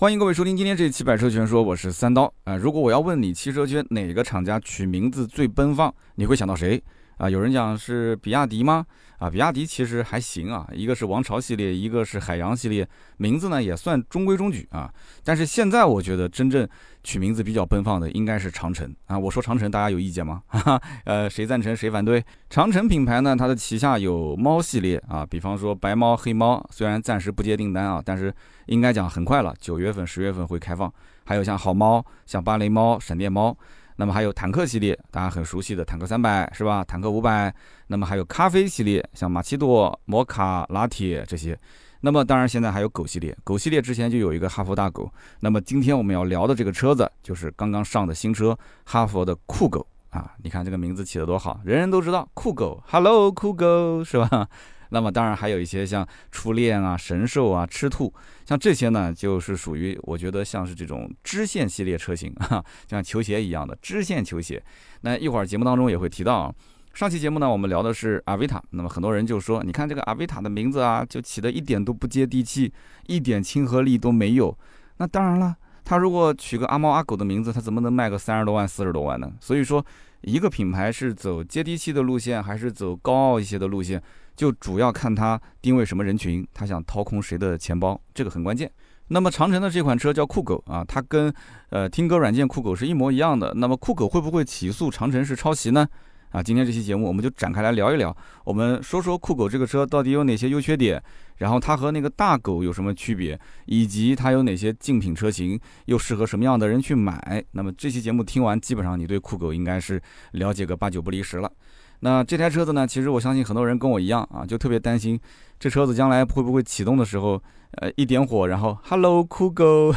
欢迎各位收听今天这一期《百车全说》，我是三刀啊。如果我要问你汽车圈哪个厂家取名字最奔放，你会想到谁啊？有人讲是比亚迪吗？啊，比亚迪其实还行啊，一个是王朝系列，一个是海洋系列，名字呢也算中规中矩啊。但是现在我觉得真正取名字比较奔放的应该是长城啊。我说长城，大家有意见吗？哈哈，呃，谁赞成谁反对？长城品牌呢，它的旗下有猫系列啊，比方说白猫、黑猫，虽然暂时不接订单啊，但是应该讲很快了，九月份、十月份会开放。还有像好猫、像芭蕾猫、闪电猫。那么还有坦克系列，大家很熟悉的坦克三百是吧？坦克五百，那么还有咖啡系列，像玛奇朵、摩卡、拿铁这些。那么当然现在还有狗系列，狗系列之前就有一个哈弗大狗。那么今天我们要聊的这个车子就是刚刚上的新车，哈弗的酷狗啊！你看这个名字起得多好，人人都知道酷狗，Hello 酷狗是吧？那么当然还有一些像初恋啊、神兽啊、吃兔，像这些呢，就是属于我觉得像是这种支线系列车型啊，像球鞋一样的支线球鞋。那一会儿节目当中也会提到啊。上期节目呢，我们聊的是阿维塔，那么很多人就说，你看这个阿维塔的名字啊，就起的一点都不接地气，一点亲和力都没有。那当然了，他如果取个阿猫阿狗的名字，他怎么能卖个三十多万、四十多万呢？所以说，一个品牌是走接地气的路线，还是走高傲一些的路线？就主要看它定位什么人群，它想掏空谁的钱包，这个很关键。那么长城的这款车叫酷狗啊，它跟呃听歌软件酷狗是一模一样的。那么酷狗会不会起诉长城是抄袭呢？啊，今天这期节目我们就展开来聊一聊，我们说说酷狗这个车到底有哪些优缺点，然后它和那个大狗有什么区别，以及它有哪些竞品车型，又适合什么样的人去买。那么这期节目听完，基本上你对酷狗应该是了解个八九不离十了。那这台车子呢？其实我相信很多人跟我一样啊，就特别担心这车子将来会不会启动的时候，呃，一点火，然后 Hello 酷狗，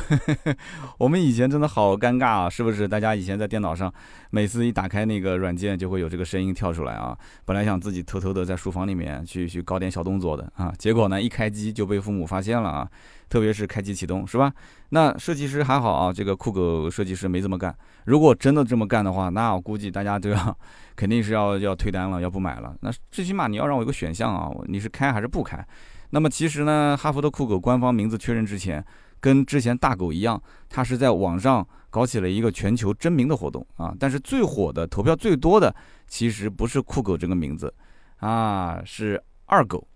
我们以前真的好尴尬啊，是不是？大家以前在电脑上，每次一打开那个软件，就会有这个声音跳出来啊。本来想自己偷偷的在书房里面去去搞点小动作的啊，结果呢，一开机就被父母发现了啊。特别是开机启动，是吧？那设计师还好啊，这个酷狗设计师没这么干。如果真的这么干的话，那我估计大家都要 肯定是要要退单了，要不买了。那最起码你要让我有个选项啊，你是开还是不开？那么其实呢，哈弗的酷狗官方名字确认之前，跟之前大狗一样，它是在网上搞起了一个全球征名的活动啊。但是最火的、投票最多的，其实不是酷狗这个名字啊，是二狗。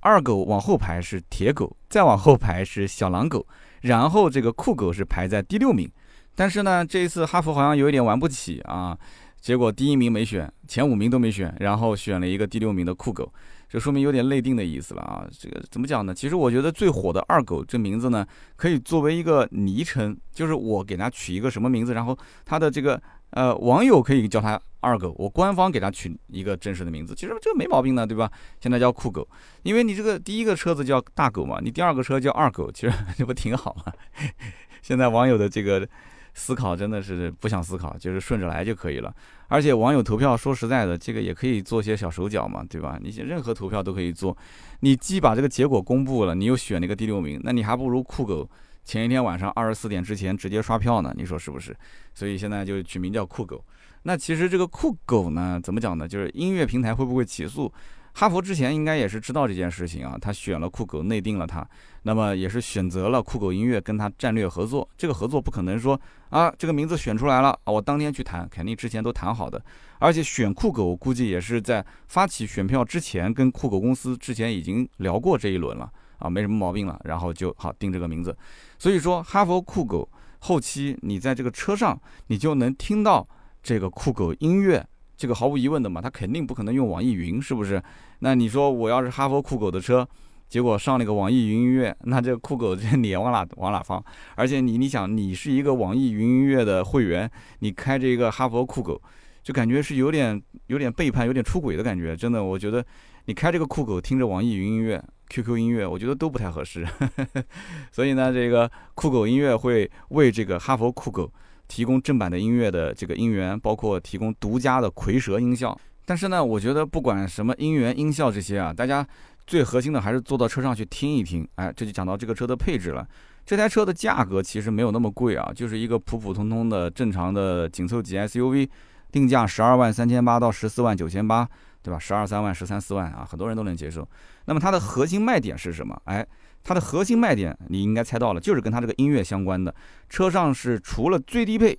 二狗往后排是铁狗，再往后排是小狼狗，然后这个酷狗是排在第六名。但是呢，这一次哈佛好像有一点玩不起啊，结果第一名没选，前五名都没选，然后选了一个第六名的酷狗，这说明有点内定的意思了啊。这个怎么讲呢？其实我觉得最火的二狗这名字呢，可以作为一个昵称，就是我给它取一个什么名字，然后它的这个。呃，网友可以叫它二狗，我官方给它取一个真实的名字，其实这个没毛病的，对吧？现在叫酷狗，因为你这个第一个车子叫大狗嘛，你第二个车叫二狗，其实 这不挺好吗？现在网友的这个思考真的是不想思考，就是顺着来就可以了。而且网友投票，说实在的，这个也可以做些小手脚嘛，对吧？你任何投票都可以做，你既把这个结果公布了，你又选了一个第六名，那你还不如酷狗。前一天晚上二十四点之前直接刷票呢，你说是不是？所以现在就取名叫酷狗。那其实这个酷狗呢，怎么讲呢？就是音乐平台会不会起诉？哈佛之前应该也是知道这件事情啊，他选了酷狗，内定了它，那么也是选择了酷狗音乐跟他战略合作。这个合作不可能说啊，这个名字选出来了啊，我当天去谈，肯定之前都谈好的。而且选酷狗估计也是在发起选票之前，跟酷狗公司之前已经聊过这一轮了。啊，没什么毛病了，然后就好定这个名字。所以说，哈佛酷狗后期你在这个车上，你就能听到这个酷狗音乐，这个毫无疑问的嘛，它肯定不可能用网易云，是不是？那你说我要是哈佛酷狗的车，结果上了个网易云音乐，那这酷狗这脸往哪往哪放？而且你你想，你是一个网易云音乐的会员，你开这个哈佛酷狗，就感觉是有点有点背叛，有点出轨的感觉。真的，我觉得你开这个酷狗，听着网易云音乐。QQ 音乐，我觉得都不太合适，所以呢，这个酷狗音乐会为这个哈佛酷狗提供正版的音乐的这个音源，包括提供独家的蝰蛇音效。但是呢，我觉得不管什么音源、音效这些啊，大家最核心的还是坐到车上去听一听。哎，这就讲到这个车的配置了。这台车的价格其实没有那么贵啊，就是一个普普通通的正常的紧凑级 SUV，定价十二万三千八到十四万九千八。对吧？十二三万、十三四万啊，很多人都能接受。那么它的核心卖点是什么？哎，它的核心卖点你应该猜到了，就是跟它这个音乐相关的。车上是除了最低配，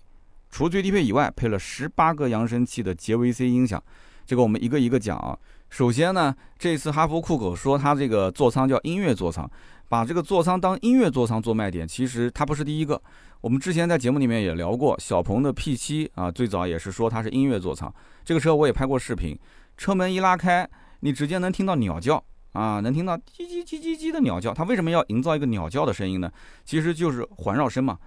除最低配以外，配了十八个扬声器的杰维 C 音响。这个我们一个一个讲啊。首先呢，这次哈弗酷狗说它这个座舱叫音乐座舱，把这个座舱当音乐座舱做卖点，其实它不是第一个。我们之前在节目里面也聊过，小鹏的 P7 啊，最早也是说它是音乐座舱。这个车我也拍过视频，车门一拉开，你直接能听到鸟叫。啊，能听到叽叽叽叽叽的鸟叫，它为什么要营造一个鸟叫的声音呢？其实就是环绕声嘛。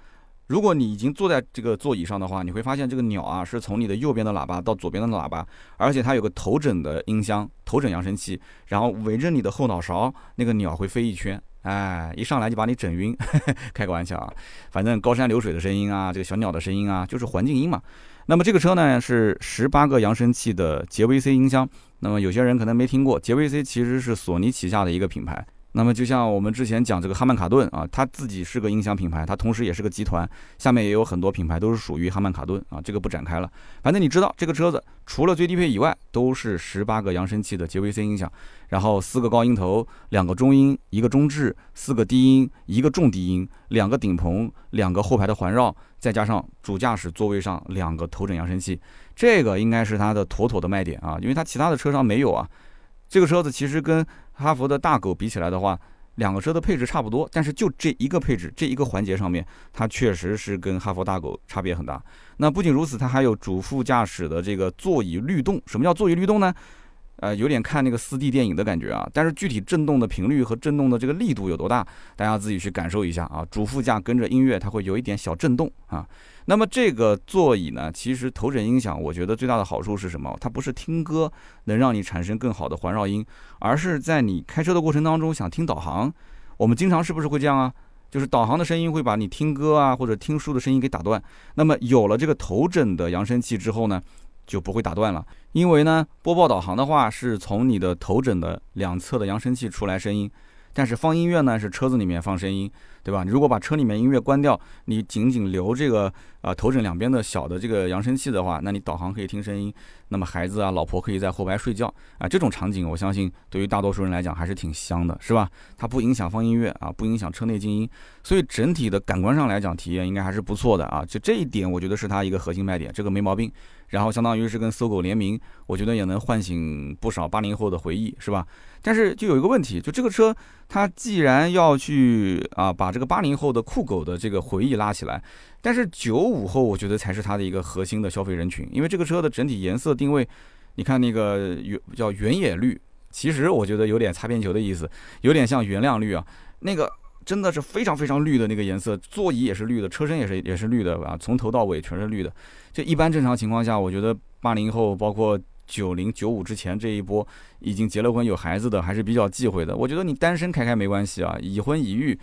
如果你已经坐在这个座椅上的话，你会发现这个鸟啊是从你的右边的喇叭到左边的喇叭，而且它有个头枕的音箱、头枕扬声器，然后围着你的后脑勺，那个鸟会飞一圈，哎，一上来就把你整晕。开个玩笑啊，反正高山流水的声音啊，这个小鸟的声音啊，就是环境音嘛。那么这个车呢是十八个扬声器的杰威 C 音箱。那么有些人可能没听过，杰威 C 其实是索尼旗下的一个品牌。那么就像我们之前讲这个哈曼卡顿啊，它自己是个音响品牌，它同时也是个集团，下面也有很多品牌都是属于哈曼卡顿啊，这个不展开了。反正你知道这个车子除了最低配以外，都是十八个扬声器的杰威 C 音响，然后四个高音头，两个中音，一个中置，四个低音，一个重低音，两个顶棚，两个后排的环绕，再加上主驾驶座位上两个头枕扬声器，这个应该是它的妥妥的卖点啊，因为它其他的车上没有啊。这个车子其实跟哈弗的大狗比起来的话，两个车的配置差不多，但是就这一个配置这一个环节上面，它确实是跟哈弗大狗差别很大。那不仅如此，它还有主副驾驶的这个座椅律动。什么叫座椅律动呢？呃，有点看那个四 D 电影的感觉啊。但是具体震动的频率和震动的这个力度有多大，大家自己去感受一下啊。主副驾跟着音乐，它会有一点小震动啊。那么这个座椅呢，其实头枕音响，我觉得最大的好处是什么？它不是听歌能让你产生更好的环绕音，而是在你开车的过程当中想听导航，我们经常是不是会这样啊？就是导航的声音会把你听歌啊或者听书的声音给打断。那么有了这个头枕的扬声器之后呢，就不会打断了，因为呢播报导航的话是从你的头枕的两侧的扬声器出来声音，但是放音乐呢是车子里面放声音。对吧？如果把车里面音乐关掉，你仅仅留这个啊头枕两边的小的这个扬声器的话，那你导航可以听声音，那么孩子啊、老婆可以在后排睡觉啊，这种场景我相信对于大多数人来讲还是挺香的，是吧？它不影响放音乐啊，不影响车内静音，所以整体的感官上来讲体验应该还是不错的啊。就这一点，我觉得是它一个核心卖点，这个没毛病。然后相当于是跟搜狗联名，我觉得也能唤醒不少八零后的回忆，是吧？但是就有一个问题，就这个车，它既然要去啊把这个八零后的酷狗的这个回忆拉起来，但是九五后我觉得才是它的一个核心的消费人群，因为这个车的整体颜色定位，你看那个原叫原野绿，其实我觉得有点擦边球的意思，有点像原谅绿啊，那个真的是非常非常绿的那个颜色，座椅也是绿的，车身也是也是绿的啊，从头到尾全是绿的。就一般正常情况下，我觉得八零后包括。九零九五之前这一波已经结了婚有孩子的还是比较忌讳的。我觉得你单身开开没关系啊，已婚已育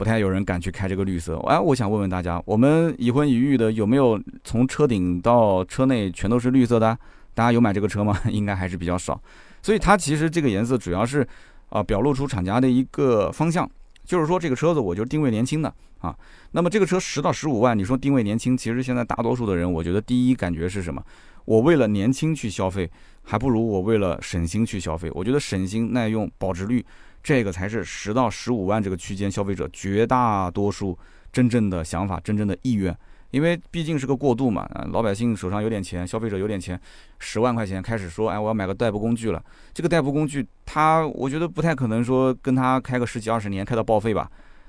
不太有人敢去开这个绿色。哎，我想问问大家，我们已婚已育的有没有从车顶到车内全都是绿色的？大家有买这个车吗？应该还是比较少。所以它其实这个颜色主要是啊表露出厂家的一个方向，就是说这个车子我就定位年轻的啊。那么这个车十到十五万，你说定位年轻，其实现在大多数的人，我觉得第一感觉是什么？我为了年轻去消费，还不如我为了省心去消费。我觉得省心、耐用、保值率，这个才是十到十五万这个区间消费者绝大多数真正的想法、真正的意愿。因为毕竟是个过渡嘛，啊，老百姓手上有点钱，消费者有点钱，十万块钱开始说，哎，我要买个代步工具了。这个代步工具，他我觉得不太可能说跟他开个十几二十年，开到报废吧。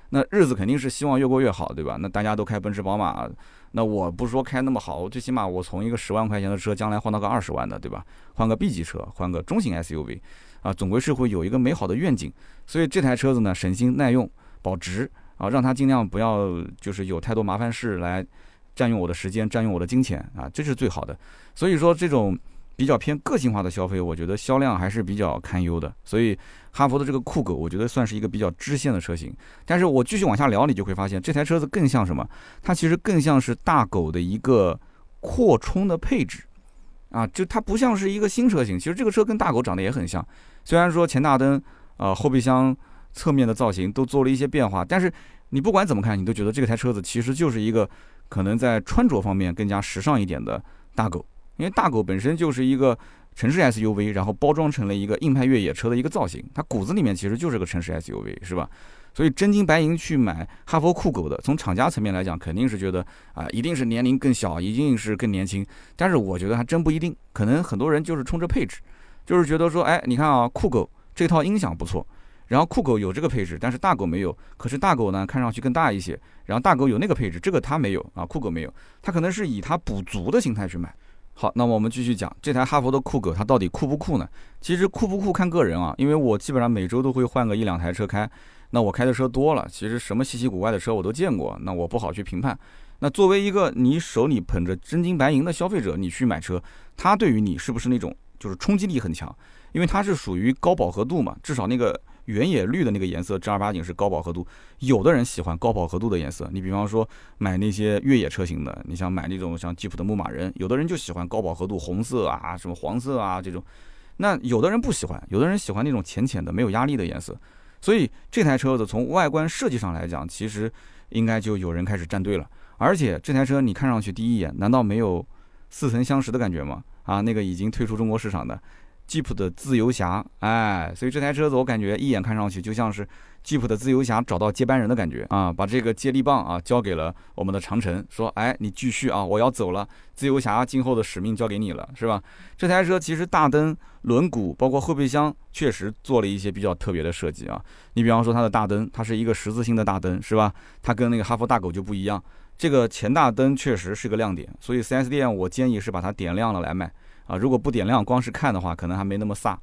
那日子肯定是希望越过越好，对吧？那大家都开奔驰、宝马。那我不说开那么好，我最起码我从一个十万块钱的车，将来换到个二十万的，对吧？换个 B 级车，换个中型 SUV，啊，总归是会有一个美好的愿景。所以这台车子呢，省心耐用、保值啊，让它尽量不要就是有太多麻烦事来占用我的时间、占用我的金钱啊，这是最好的。所以说这种。比较偏个性化的消费，我觉得销量还是比较堪忧的。所以，哈佛的这个酷狗，我觉得算是一个比较支线的车型。但是我继续往下聊，你就会发现这台车子更像什么？它其实更像是大狗的一个扩充的配置啊，就它不像是一个新车型。其实这个车跟大狗长得也很像，虽然说前大灯、啊后备箱侧面的造型都做了一些变化，但是你不管怎么看，你都觉得这台车子其实就是一个可能在穿着方面更加时尚一点的大狗。因为大狗本身就是一个城市 SUV，然后包装成了一个硬派越野车的一个造型，它骨子里面其实就是个城市 SUV，是吧？所以真金白银去买哈佛酷狗的，从厂家层面来讲，肯定是觉得啊，一定是年龄更小，一定是更年轻。但是我觉得还真不一定，可能很多人就是冲着配置，就是觉得说，哎，你看啊，酷狗这套音响不错，然后酷狗有这个配置，但是大狗没有。可是大狗呢，看上去更大一些，然后大狗有那个配置，这个它没有啊，酷狗没有，它可能是以它补足的心态去买。好，那么我们继续讲这台哈佛的酷狗，它到底酷不酷呢？其实酷不酷看个人啊，因为我基本上每周都会换个一两台车开。那我开的车多了，其实什么稀奇古怪的车我都见过，那我不好去评判。那作为一个你手里捧着真金白银的消费者，你去买车，它对于你是不是那种就是冲击力很强？因为它是属于高饱和度嘛，至少那个原野绿的那个颜色正儿八经是高饱和度。有的人喜欢高饱和度的颜色，你比方说买那些越野车型的，你想买那种像吉普的牧马人，有的人就喜欢高饱和度红色啊，什么黄色啊这种。那有的人不喜欢，有的人喜欢那种浅浅的没有压力的颜色。所以这台车子从外观设计上来讲，其实应该就有人开始站队了。而且这台车你看上去第一眼，难道没有似曾相识的感觉吗？啊，那个已经退出中国市场的吉普的自由侠，哎，所以这台车子我感觉一眼看上去就像是。吉普的自由侠找到接班人的感觉啊，把这个接力棒啊交给了我们的长城，说：“哎，你继续啊，我要走了，自由侠今后的使命交给你了，是吧？”这台车其实大灯、轮毂，包括后备箱，确实做了一些比较特别的设计啊。你比方说它的大灯，它是一个十字星的大灯，是吧？它跟那个哈佛大狗就不一样，这个前大灯确实是个亮点，所以 4S 店我建议是把它点亮了来卖啊。如果不点亮，光是看的话，可能还没那么飒。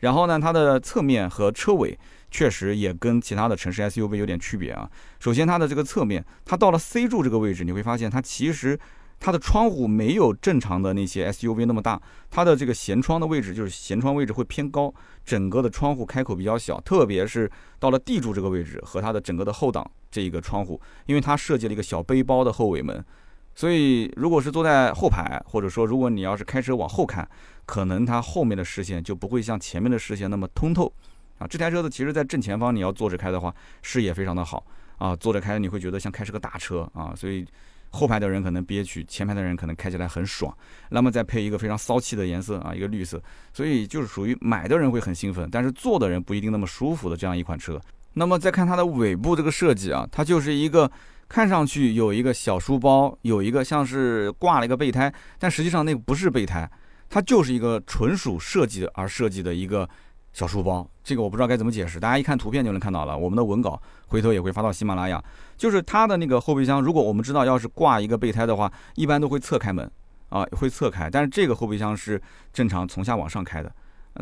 然后呢，它的侧面和车尾。确实也跟其他的城市 SUV 有点区别啊。首先，它的这个侧面，它到了 C 柱这个位置，你会发现它其实它的窗户没有正常的那些 SUV 那么大，它的这个舷窗的位置就是舷窗位置会偏高，整个的窗户开口比较小，特别是到了 D 柱这个位置和它的整个的后挡这一个窗户，因为它设计了一个小背包的后尾门，所以如果是坐在后排，或者说如果你要是开车往后看，可能它后面的视线就不会像前面的视线那么通透。啊，这台车子其实，在正前方你要坐着开的话，视野非常的好啊，坐着开你会觉得像开是个大车啊，所以后排的人可能憋屈，前排的人可能开起来很爽。那么再配一个非常骚气的颜色啊，一个绿色，所以就是属于买的人会很兴奋，但是坐的人不一定那么舒服的这样一款车。那么再看它的尾部这个设计啊，它就是一个看上去有一个小书包，有一个像是挂了一个备胎，但实际上那个不是备胎，它就是一个纯属设计而设计的一个。小书包，这个我不知道该怎么解释，大家一看图片就能看到了。我们的文稿回头也会发到喜马拉雅。就是它的那个后备箱，如果我们知道要是挂一个备胎的话，一般都会侧开门啊，会侧开。但是这个后备箱是正常从下往上开的，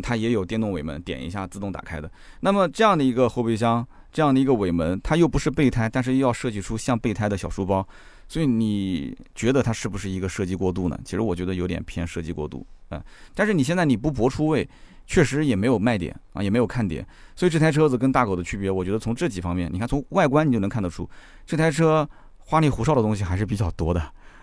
它也有电动尾门，点一下自动打开的。那么这样的一个后备箱，这样的一个尾门，它又不是备胎，但是又要设计出像备胎的小书包，所以你觉得它是不是一个设计过度呢？其实我觉得有点偏设计过度嗯。但是你现在你不搏出位。确实也没有卖点啊，也没有看点，所以这台车子跟大狗的区别，我觉得从这几方面，你看从外观你就能看得出，这台车花里胡哨的东西还是比较多的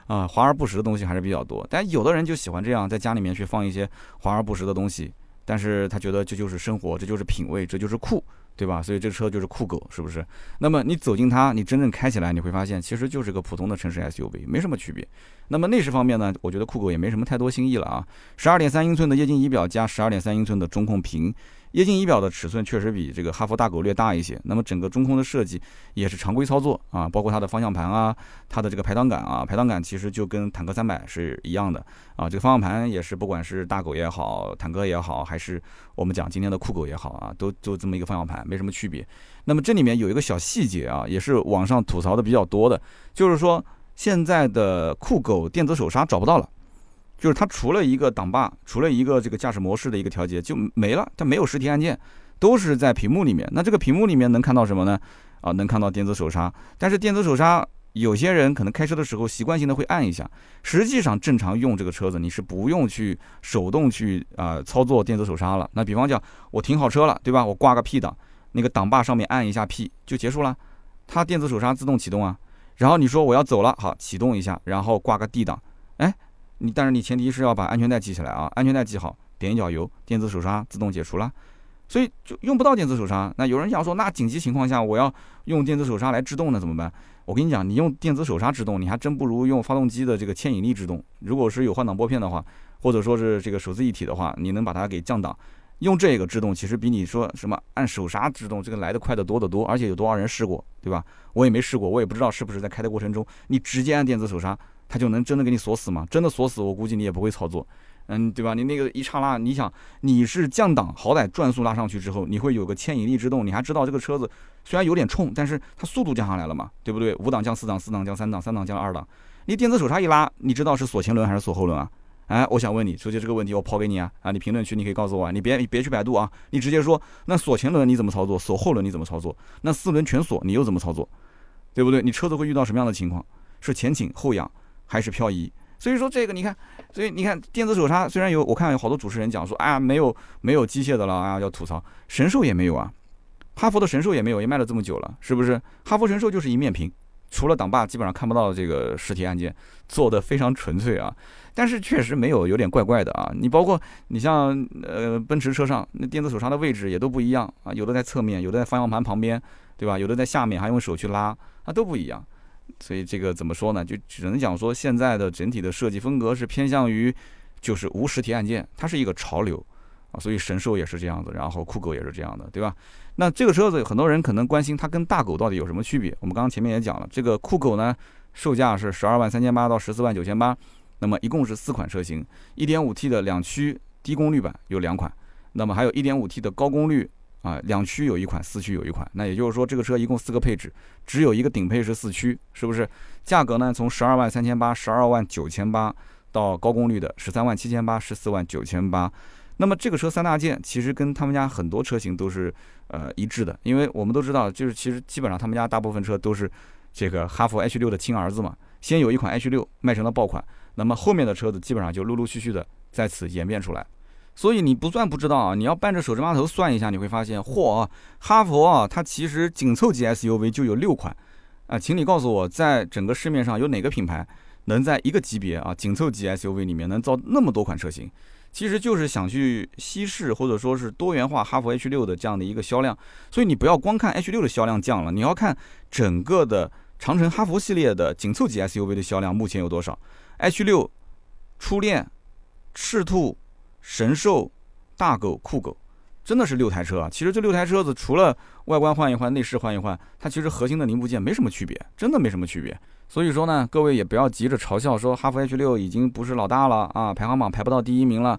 啊，华而不实的东西还是比较多。但有的人就喜欢这样，在家里面去放一些华而不实的东西，但是他觉得这就是生活，这就是品味，这就是酷。对吧？所以这车就是酷狗，是不是？那么你走进它，你真正开起来，你会发现其实就是个普通的城市 SUV，没什么区别。那么内饰方面呢？我觉得酷狗也没什么太多新意了啊。十二点三英寸的液晶仪表加十二点三英寸的中控屏。液晶仪表的尺寸确实比这个哈弗大狗略大一些，那么整个中控的设计也是常规操作啊，包括它的方向盘啊，它的这个排挡杆啊，排挡杆其实就跟坦克三百是一样的啊，这个方向盘也是不管是大狗也好，坦克也好，还是我们讲今天的酷狗也好啊，都就这么一个方向盘，没什么区别。那么这里面有一个小细节啊，也是网上吐槽的比较多的，就是说现在的酷狗电子手刹找不到了。就是它除了一个挡把，除了一个这个驾驶模式的一个调节就没了，它没有实体按键，都是在屏幕里面。那这个屏幕里面能看到什么呢？啊，能看到电子手刹。但是电子手刹，有些人可能开车的时候习惯性的会按一下。实际上正常用这个车子，你是不用去手动去啊操作电子手刹了。那比方讲，我停好车了，对吧？我挂个 P 档，那个挡把上面按一下 P 就结束了，它电子手刹自动启动啊。然后你说我要走了，好，启动一下，然后挂个 D 档，哎。你但是你前提是要把安全带系起来啊，安全带系好，点一脚油，电子手刹自动解除了，所以就用不到电子手刹。那有人想说，那紧急情况下我要用电子手刹来制动呢，怎么办？我跟你讲，你用电子手刹制动，你还真不如用发动机的这个牵引力制动。如果是有换挡拨片的话，或者说是这个手自一体的话，你能把它给降档，用这个制动，其实比你说什么按手刹制动这个来的快得多得多。而且有多少人试过，对吧？我也没试过，我也不知道是不是在开的过程中，你直接按电子手刹，它就能真的给你锁死吗？真的锁死，我估计你也不会操作。嗯，对吧？你那个一刹那，你想你是降档，好歹转速拉上去之后，你会有个牵引力制动，你还知道这个车子虽然有点冲，但是它速度降下来了嘛，对不对？五档降四档，四档降三档，三档降二档。你电子手刹一拉，你知道是锁前轮还是锁后轮啊？哎，我想问你，首先这个问题我抛给你啊啊！你评论区你可以告诉我啊，你别别去百度啊，你直接说那锁前轮你怎么操作，锁后轮你怎么操作？那四轮全锁你又怎么操作？对不对？你车子会遇到什么样的情况？是前倾后仰还是漂移？所以说这个你看，所以你看电子手刹虽然有，我看有好多主持人讲说，哎呀没有没有机械的了啊，要吐槽。神兽也没有啊，哈佛的神兽也没有，也卖了这么久了，是不是？哈佛神兽就是一面屏，除了挡把基本上看不到这个实体按键，做的非常纯粹啊。但是确实没有，有点怪怪的啊。你包括你像呃奔驰车上那电子手刹的位置也都不一样啊，有的在侧面，有的在方向盘旁边，对吧？有的在下面，还用手去拉，它都不一样。所以这个怎么说呢？就只能讲说现在的整体的设计风格是偏向于，就是无实体按键，它是一个潮流啊。所以神兽也是这样子，然后酷狗也是这样的，对吧？那这个车子很多人可能关心它跟大狗到底有什么区别。我们刚刚前面也讲了，这个酷狗呢，售价是十二万三千八到十四万九千八，那么一共是四款车型，一点五 T 的两驱低功率版有两款，那么还有一点五 T 的高功率。啊，两驱有一款，四驱有一款，那也就是说，这个车一共四个配置，只有一个顶配是四驱，是不是？价格呢，从十二万三千八、十二万九千八到高功率的十三万七千八、十四万九千八。那么这个车三大件其实跟他们家很多车型都是呃一致的，因为我们都知道，就是其实基本上他们家大部分车都是这个哈弗 H 六的亲儿子嘛。先有一款 H 六卖成了爆款，那么后面的车子基本上就陆陆续续的在此演变出来。所以你不算不知道啊，你要扳着手指码头算一下，你会发现，嚯，哈弗啊，它其实紧凑级 SUV 就有六款，啊，请你告诉我，在整个市面上有哪个品牌能在一个级别啊紧凑级 SUV 里面能造那么多款车型？其实就是想去稀释或者说是多元化哈弗 H 六的这样的一个销量。所以你不要光看 H 六的销量降了，你要看整个的长城哈弗系列的紧凑级 SUV 的销量目前有多少？H 六、初恋、赤兔。神兽、大狗、酷狗，真的是六台车啊！其实这六台车子除了外观换一换、内饰换一换，它其实核心的零部件没什么区别，真的没什么区别。所以说呢，各位也不要急着嘲笑说哈弗 H 六已经不是老大了啊，排行榜排不到第一名了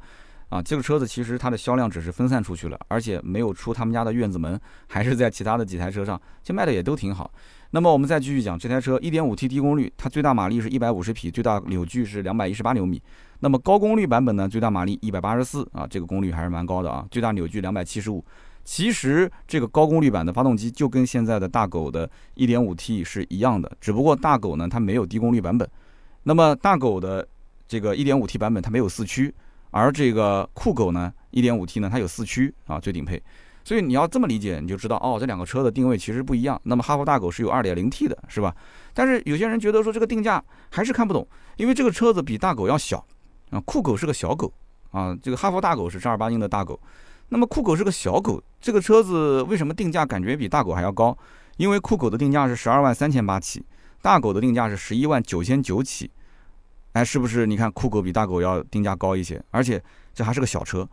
啊！这个车子其实它的销量只是分散出去了，而且没有出他们家的院子门，还是在其他的几台车上，其实卖的也都挺好。那么我们再继续讲这台车，1.5T 低功率，它最大马力是一百五十匹，最大扭矩是两百一十八牛米。那么高功率版本呢？最大马力一百八十四啊，这个功率还是蛮高的啊。最大扭矩两百七十五。其实这个高功率版的发动机就跟现在的大狗的 1.5T 是一样的，只不过大狗呢它没有低功率版本。那么大狗的这个 1.5T 版本它没有四驱，而这个酷狗呢 1.5T 呢它有四驱啊，最顶配。所以你要这么理解，你就知道哦，这两个车的定位其实不一样。那么哈弗大狗是有 2.0T 的，是吧？但是有些人觉得说这个定价还是看不懂，因为这个车子比大狗要小。啊，酷狗是个小狗啊，这个哈佛大狗是正儿八经的大狗。那么酷狗是个小狗，这个车子为什么定价感觉比大狗还要高？因为酷狗的定价是十二万三千八起，大狗的定价是十一万九千九起。哎，是不是？你看酷狗比大狗要定价高一些，而且这还是个小车，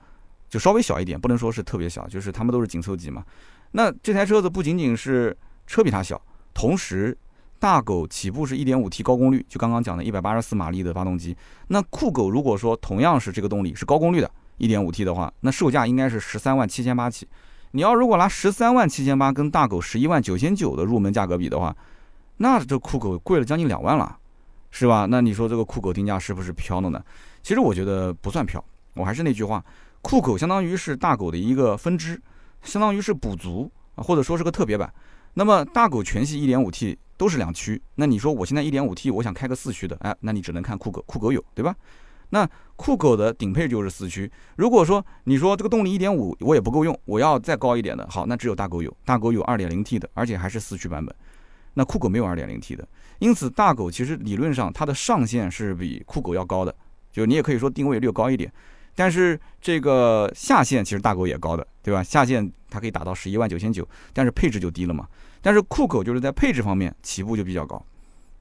就稍微小一点，不能说是特别小，就是他们都是紧凑级嘛。那这台车子不仅仅是车比它小，同时。大狗起步是一点五 T 高功率，就刚刚讲的一百八十四马力的发动机。那酷狗如果说同样是这个动力，是高功率的一点五 T 的话，那售价应该是十三万七千八起。你要如果拿十三万七千八跟大狗十一万九千九的入门价格比的话，那这酷狗贵了将近两万了，是吧？那你说这个酷狗定价是不是飘了呢？其实我觉得不算飘。我还是那句话，酷狗相当于是大狗的一个分支，相当于是补足啊，或者说是个特别版。那么大狗全系一点五 T。都是两驱，那你说我现在一点五 T，我想开个四驱的，哎，那你只能看酷狗，酷狗有，对吧？那酷狗的顶配就是四驱。如果说你说这个动力一点五我也不够用，我要再高一点的，好，那只有大狗有，大狗有二点零 T 的，而且还是四驱版本。那酷狗没有二点零 T 的，因此大狗其实理论上它的上限是比酷狗要高的，就你也可以说定位略高一点，但是这个下限其实大狗也高的，对吧？下限它可以达到十一万九千九，但是配置就低了嘛。但是酷狗就是在配置方面起步就比较高，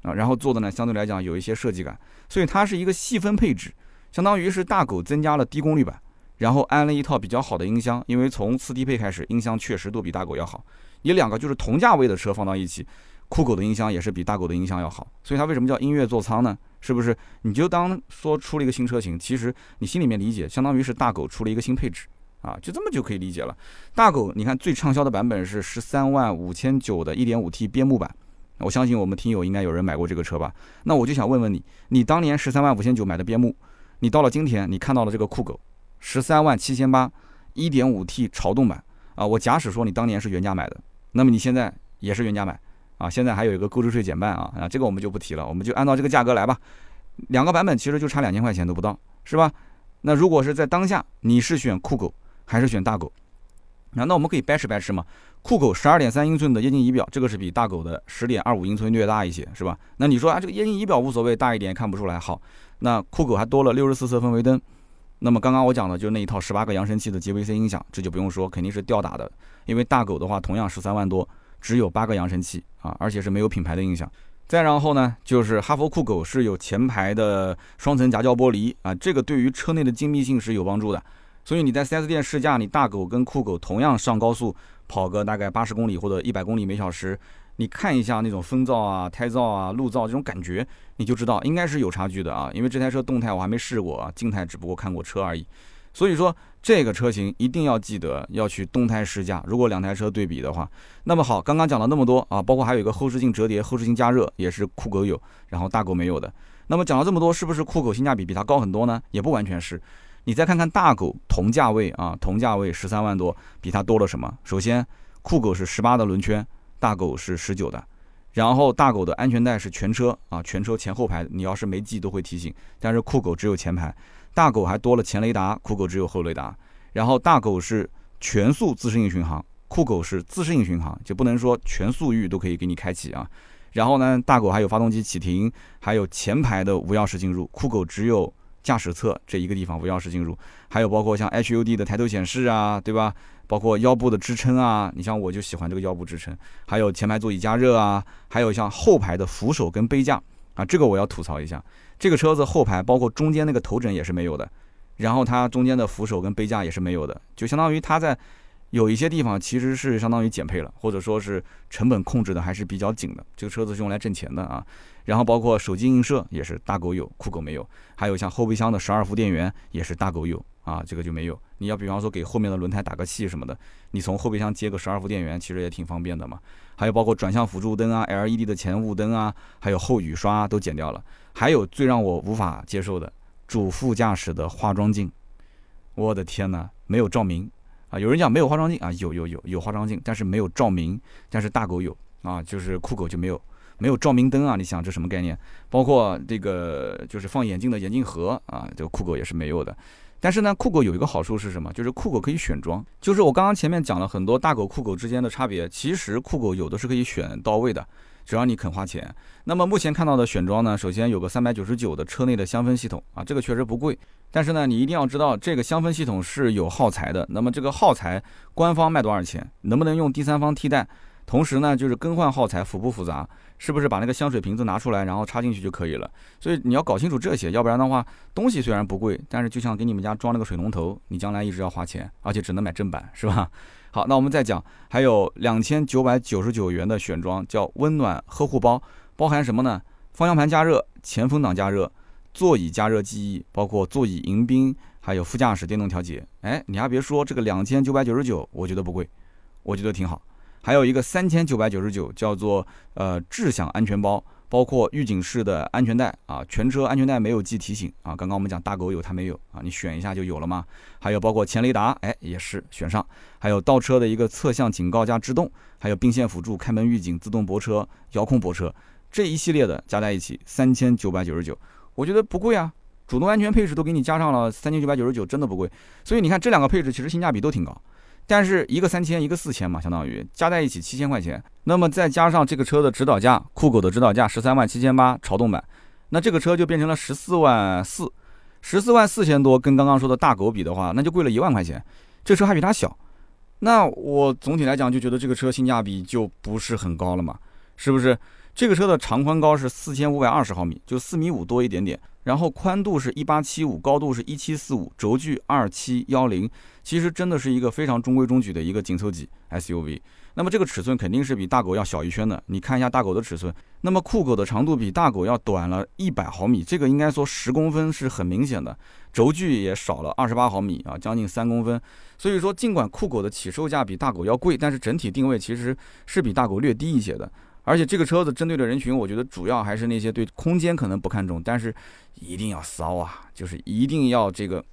啊，然后做的呢相对来讲有一些设计感，所以它是一个细分配置，相当于是大狗增加了低功率版，然后安了一套比较好的音箱，因为从次低配开始，音箱确实都比大狗要好。你两个就是同价位的车放到一起，酷狗的音箱也是比大狗的音箱要好，所以它为什么叫音乐座舱呢？是不是？你就当说出了一个新车型，其实你心里面理解，相当于是大狗出了一个新配置啊，就这么就可以理解了。大狗，你看最畅销的版本是十三万五千九的一点五 T 边牧版，我相信我们听友应该有人买过这个车吧？那我就想问问你，你当年十三万五千九买的边牧，你到了今天，你看到了这个酷狗十三万七千八一点五 T 潮动版啊？我假使说你当年是原价买的，那么你现在也是原价买。啊，现在还有一个购置税减半啊，啊，这个我们就不提了，我们就按照这个价格来吧。两个版本其实就差两千块钱都不到，是吧？那如果是在当下，你是选酷狗还是选大狗？那那我们可以掰扯掰扯嘛。酷狗十二点三英寸的液晶仪表，这个是比大狗的十点二五英寸略大一些，是吧？那你说啊，这个液晶仪表无所谓，大一点看不出来。好，那酷狗还多了六十四色氛围灯。那么刚刚我讲的就是那一套十八个扬声器的 JVC 音响，这就不用说，肯定是吊打的。因为大狗的话，同样十三万多。只有八个扬声器啊，而且是没有品牌的音响。再然后呢，就是哈佛酷狗是有前排的双层夹胶玻璃啊，这个对于车内的精密性是有帮助的。所以你在 4S 店试驾，你大狗跟酷狗同样上高速跑个大概八十公里或者一百公里每小时，你看一下那种风噪啊、胎噪啊、路噪这种感觉，你就知道应该是有差距的啊。因为这台车动态我还没试过啊，静态只不过看过车而已。所以说这个车型一定要记得要去动态试驾。如果两台车对比的话，那么好，刚刚讲了那么多啊，包括还有一个后视镜折叠、后视镜加热，也是酷狗有，然后大狗没有的。那么讲了这么多，是不是酷狗性价比比它高很多呢？也不完全是。你再看看大狗同价位啊，同价位十三万多，比它多了什么？首先，酷狗是十八的轮圈，大狗是十九的。然后大狗的安全带是全车啊，全车前后排，你要是没系都会提醒。但是酷狗只有前排。大狗还多了前雷达，酷狗只有后雷达。然后大狗是全速自适应巡航，酷狗是自适应巡航，就不能说全速域都可以给你开启啊。然后呢，大狗还有发动机启停，还有前排的无钥匙进入，酷狗只有驾驶侧这一个地方无钥匙进入。还有包括像 HUD 的抬头显示啊，对吧？包括腰部的支撑啊，你像我就喜欢这个腰部支撑。还有前排座椅加热啊，还有像后排的扶手跟杯架啊，这个我要吐槽一下。这个车子后排包括中间那个头枕也是没有的，然后它中间的扶手跟杯架也是没有的，就相当于它在有一些地方其实是相当于减配了，或者说是成本控制的还是比较紧的。这个车子是用来挣钱的啊。然后包括手机映射也是大狗有，酷狗没有。还有像后备箱的十二伏电源也是大狗有啊，这个就没有。你要比方说给后面的轮胎打个气什么的，你从后备箱接个十二伏电源其实也挺方便的嘛。还有包括转向辅助灯啊，LED 的前雾灯啊，还有后雨刷都减掉了。还有最让我无法接受的主副驾驶的化妆镜，我的天哪，没有照明啊！有人讲没有化妆镜啊，有有有有化妆镜，但是没有照明。但是大狗有啊，就是酷狗就没有，没有照明灯啊！你想这什么概念？包括这个就是放眼镜的眼镜盒啊，这个酷狗也是没有的。但是呢，酷狗有一个好处是什么？就是酷狗可以选装。就是我刚刚前面讲了很多大狗、酷狗之间的差别，其实酷狗有的是可以选到位的，只要你肯花钱。那么目前看到的选装呢，首先有个三百九十九的车内的香氛系统啊，这个确实不贵。但是呢，你一定要知道这个香氛系统是有耗材的。那么这个耗材官方卖多少钱？能不能用第三方替代？同时呢，就是更换耗材复不复杂？是不是把那个香水瓶子拿出来，然后插进去就可以了？所以你要搞清楚这些，要不然的话，东西虽然不贵，但是就像给你们家装了个水龙头，你将来一直要花钱，而且只能买正版，是吧？好，那我们再讲，还有两千九百九十九元的选装，叫温暖呵护包，包含什么呢？方向盘加热、前风挡加热、座椅加热记忆，包括座椅迎宾，还有副驾驶电动调节。哎，你还别说，这个两千九百九十九，我觉得不贵，我觉得挺好。还有一个三千九百九十九，叫做呃智享安全包，包括预警式的安全带啊，全车安全带没有系提醒啊。刚刚我们讲大狗有，它没有啊，你选一下就有了嘛。还有包括前雷达，哎也是选上。还有倒车的一个侧向警告加制动，还有并线辅助、开门预警、自动泊车、遥控泊车这一系列的加在一起三千九百九十九，我觉得不贵啊。主动安全配置都给你加上了三千九百九十九，真的不贵。所以你看这两个配置其实性价比都挺高。但是一个三千，一个四千嘛，相当于加在一起七千块钱。那么再加上这个车的指导价，酷狗的指导价十三万七千八，潮动版，那这个车就变成了十四万四，十四万四千多，跟刚刚说的大狗比的话，那就贵了一万块钱。这车还比它小，那我总体来讲就觉得这个车性价比就不是很高了嘛，是不是？这个车的长宽高是四千五百二十毫米，就四米五多一点点。然后宽度是一八七五，高度是一七四五，轴距二七幺零，其实真的是一个非常中规中矩的一个紧凑级 SUV。那么这个尺寸肯定是比大狗要小一圈的。你看一下大狗的尺寸，那么酷狗的长度比大狗要短了一百毫米，这个应该说十公分是很明显的。轴距也少了二十八毫米啊，将近三公分。所以说，尽管酷狗的起售价比大狗要贵，但是整体定位其实是比大狗略低一些的。而且这个车子针对的人群，我觉得主要还是那些对空间可能不看重，但是一定要骚啊，就是一定要这个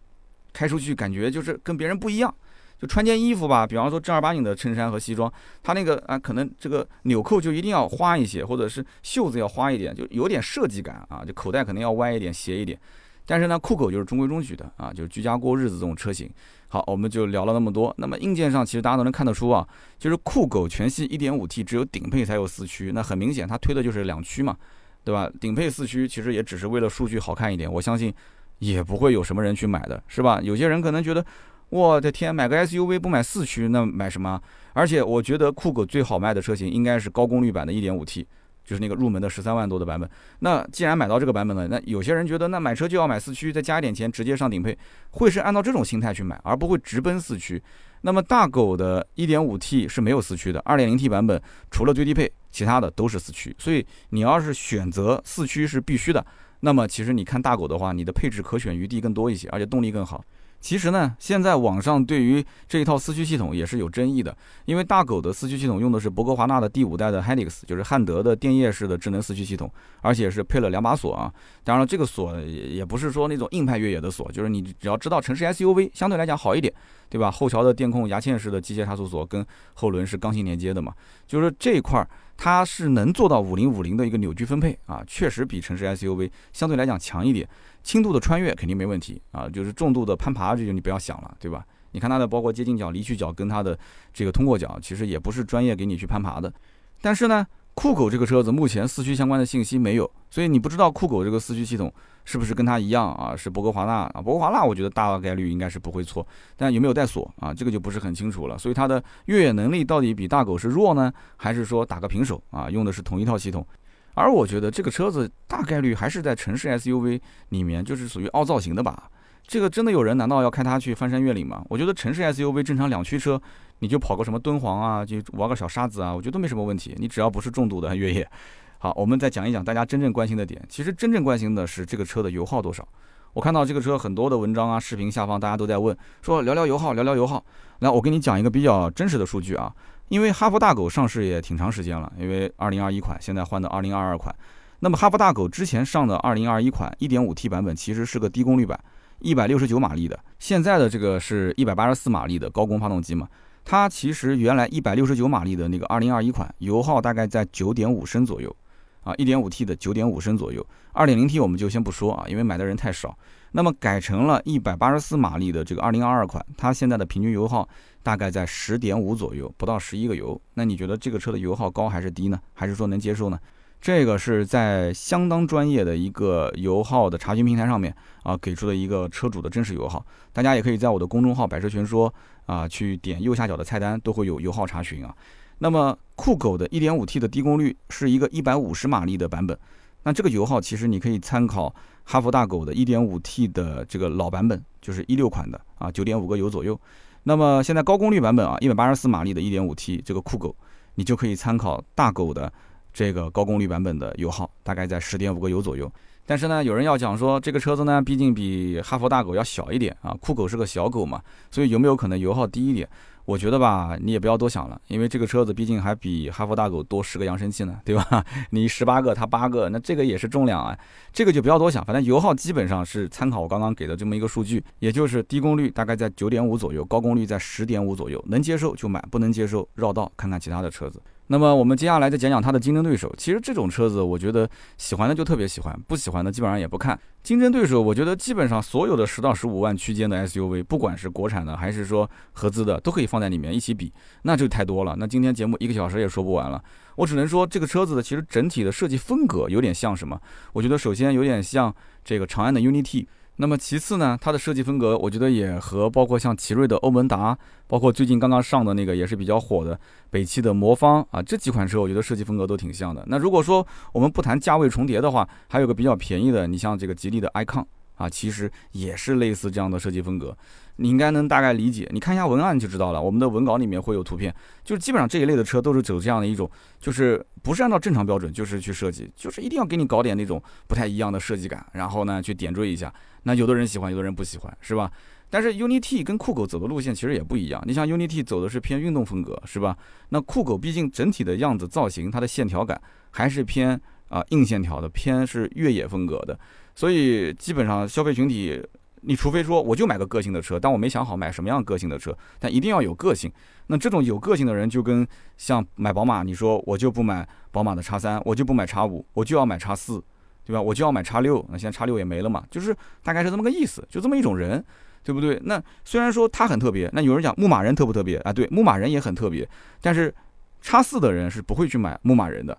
开出去感觉就是跟别人不一样。就穿件衣服吧，比方说正儿八经的衬衫和西装，它那个啊可能这个纽扣就一定要花一些，或者是袖子要花一点，就有点设计感啊。就口袋可能要歪一点、斜一点。但是呢，酷狗就是中规中矩的啊，就是居家过日子这种车型。好，我们就聊了那么多。那么硬件上，其实大家都能看得出啊，就是酷狗全系 1.5T 只有顶配才有四驱，那很明显它推的就是两驱嘛，对吧？顶配四驱其实也只是为了数据好看一点，我相信也不会有什么人去买的，是吧？有些人可能觉得，我的天，买个 SUV 不买四驱，那买什么？而且我觉得酷狗最好卖的车型应该是高功率版的 1.5T。就是那个入门的十三万多的版本。那既然买到这个版本了，那有些人觉得那买车就要买四驱，再加一点钱直接上顶配，会是按照这种心态去买，而不会直奔四驱。那么大狗的 1.5T 是没有四驱的，2.0T 版本除了最低配，其他的都是四驱。所以你要是选择四驱是必须的，那么其实你看大狗的话，你的配置可选余地更多一些，而且动力更好。其实呢，现在网上对于这一套四驱系统也是有争议的，因为大狗的四驱系统用的是博格华纳的第五代的 Helix，就是汉德的电液式的智能四驱系统，而且是配了两把锁啊。当然了，这个锁也不是说那种硬派越野的锁，就是你只要知道城市 SUV 相对来讲好一点，对吧？后桥的电控牙嵌式的机械差速锁跟后轮是刚性连接的嘛，就是这一块儿。它是能做到五零五零的一个扭矩分配啊，确实比城市 SUV 相对来讲强一点。轻度的穿越肯定没问题啊，就是重度的攀爬这就你不要想了，对吧？你看它的包括接近角、离去角跟它的这个通过角，其实也不是专业给你去攀爬的。但是呢。酷狗这个车子目前四驱相关的信息没有，所以你不知道酷狗这个四驱系统是不是跟它一样啊？是博格华纳啊？博格华纳我觉得大概率应该是不会错，但有没有带锁啊？这个就不是很清楚了。所以它的越野能力到底比大狗是弱呢，还是说打个平手啊？用的是同一套系统？而我觉得这个车子大概率还是在城市 SUV 里面就是属于凹造型的吧。这个真的有人难道要开它去翻山越岭吗？我觉得城市 SUV 正常两驱车，你就跑个什么敦煌啊，就玩个小沙子啊，我觉得都没什么问题。你只要不是重度的越野。好，我们再讲一讲大家真正关心的点。其实真正关心的是这个车的油耗多少。我看到这个车很多的文章啊、视频下方大家都在问，说聊聊油耗，聊聊油耗。来，我给你讲一个比较真实的数据啊，因为哈弗大狗上市也挺长时间了，因为2021款现在换的2022款。那么哈弗大狗之前上的2021款 1.5T 版本其实是个低功率版。一百六十九马力的，现在的这个是一百八十四马力的高功发动机嘛？它其实原来一百六十九马力的那个二零二一款，油耗大概在九点五升左右，啊，一点五 T 的九点五升左右，二点零 T 我们就先不说啊，因为买的人太少。那么改成了一百八十四马力的这个二零二二款，它现在的平均油耗大概在十点五左右，不到十一个油。那你觉得这个车的油耗高还是低呢？还是说能接受呢？这个是在相当专业的一个油耗的查询平台上面啊给出的一个车主的真实油耗，大家也可以在我的公众号“百车全说”啊去点右下角的菜单，都会有油耗查询啊。那么酷狗的 1.5T 的低功率是一个150马力的版本，那这个油耗其实你可以参考哈弗大狗的 1.5T 的这个老版本，就是一六款的啊，9.5个油左右。那么现在高功率版本啊，184马力的 1.5T 这个酷狗，你就可以参考大狗的。这个高功率版本的油耗大概在十点五个油左右，但是呢，有人要讲说这个车子呢，毕竟比哈佛大狗要小一点啊，酷狗是个小狗嘛，所以有没有可能油耗低一点？我觉得吧，你也不要多想了，因为这个车子毕竟还比哈佛大狗多十个扬声器呢，对吧？你十八个，它八个，那这个也是重量啊，这个就不要多想，反正油耗基本上是参考我刚刚给的这么一个数据，也就是低功率大概在九点五左右，高功率在十点五左右，能接受就买，不能接受绕道看看其他的车子。那么我们接下来再讲讲它的竞争对手。其实这种车子，我觉得喜欢的就特别喜欢，不喜欢的基本上也不看。竞争对手，我觉得基本上所有的十到十五万区间的 SUV，不管是国产的还是说合资的，都可以放在里面一起比，那就太多了。那今天节目一个小时也说不完了，我只能说这个车子的其实整体的设计风格有点像什么？我觉得首先有点像这个长安的 UNI-T。那么其次呢，它的设计风格，我觉得也和包括像奇瑞的欧文达，包括最近刚刚上的那个也是比较火的北汽的魔方啊，这几款车我觉得设计风格都挺像的。那如果说我们不谈价位重叠的话，还有个比较便宜的，你像这个吉利的 icon 啊，其实也是类似这样的设计风格。你应该能大概理解，你看一下文案就知道了。我们的文稿里面会有图片，就是基本上这一类的车都是走这样的一种，就是不是按照正常标准，就是去设计，就是一定要给你搞点那种不太一样的设计感，然后呢去点缀一下。那有的人喜欢，有的人不喜欢，是吧？但是 UNI-T 跟酷狗走的路线其实也不一样。你像 UNI-T 走的是偏运动风格，是吧？那酷狗毕竟整体的样子造型，它的线条感还是偏啊硬线条的，偏是越野风格的，所以基本上消费群体。你除非说我就买个个性的车，但我没想好买什么样个性的车，但一定要有个性。那这种有个性的人就跟像买宝马，你说我就不买宝马的叉三，我就不买叉五，我就要买叉四，对吧？我就要买叉六，那现在叉六也没了嘛，就是大概是这么个意思，就这么一种人，对不对？那虽然说他很特别，那有人讲牧马人特不特别啊？对，牧马人也很特别，但是叉四的人是不会去买牧马人的，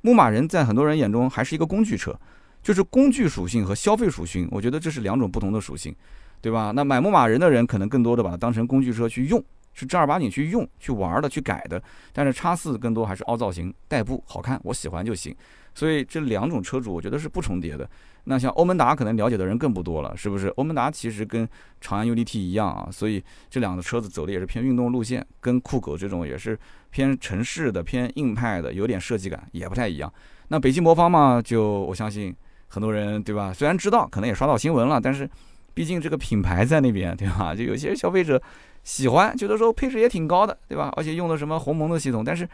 牧马人在很多人眼中还是一个工具车。就是工具属性和消费属性，我觉得这是两种不同的属性，对吧？那买牧马人的人可能更多的把它当成工具车去用，是正儿八经去用、去玩的、去改的。但是叉四更多还是凹造型、代步好看，我喜欢就行。所以这两种车主，我觉得是不重叠的。那像欧门达可能了解的人更不多了，是不是？欧门达其实跟长安 UDT 一样啊，所以这两个车子走的也是偏运动路线，跟酷狗这种也是偏城市的、偏硬派的，有点设计感也不太一样。那北汽魔方嘛，就我相信。很多人对吧？虽然知道，可能也刷到新闻了，但是毕竟这个品牌在那边，对吧？就有些消费者喜欢，觉得说配置也挺高的，对吧？而且用的什么鸿蒙的系统，但是，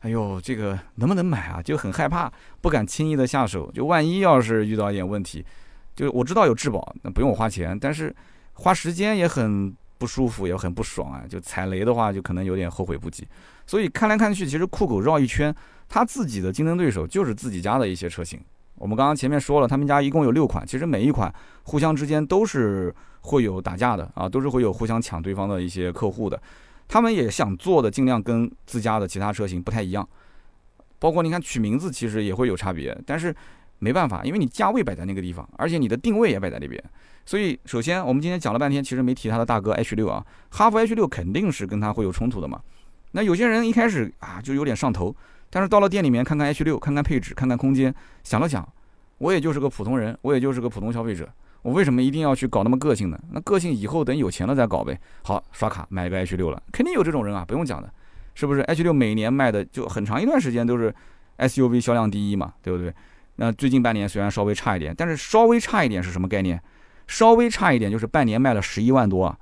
哎呦，这个能不能买啊？就很害怕，不敢轻易的下手。就万一要是遇到一点问题，就我知道有质保，那不用我花钱，但是花时间也很不舒服，也很不爽啊。就踩雷的话，就可能有点后悔不及。所以看来看去，其实酷狗绕一圈，它自己的竞争对手就是自己家的一些车型。我们刚刚前面说了，他们家一共有六款，其实每一款互相之间都是会有打架的啊，都是会有互相抢对方的一些客户的。他们也想做的尽量跟自家的其他车型不太一样，包括你看取名字其实也会有差别，但是没办法，因为你价位摆在那个地方，而且你的定位也摆在那边，所以首先我们今天讲了半天，其实没提他的大哥 H 六啊，哈弗 H 六肯定是跟他会有冲突的嘛。那有些人一开始啊就有点上头。但是到了店里面看看 H 六，看看配置，看看空间，想了想，我也就是个普通人，我也就是个普通消费者，我为什么一定要去搞那么个性呢？那个性以后等有钱了再搞呗。好，刷卡买一个 H 六了，肯定有这种人啊，不用讲的，是不是？H 六每年卖的就很长一段时间都是 SUV 销量第一嘛，对不对？那最近半年虽然稍微差一点，但是稍微差一点是什么概念？稍微差一点就是半年卖了十一万多啊，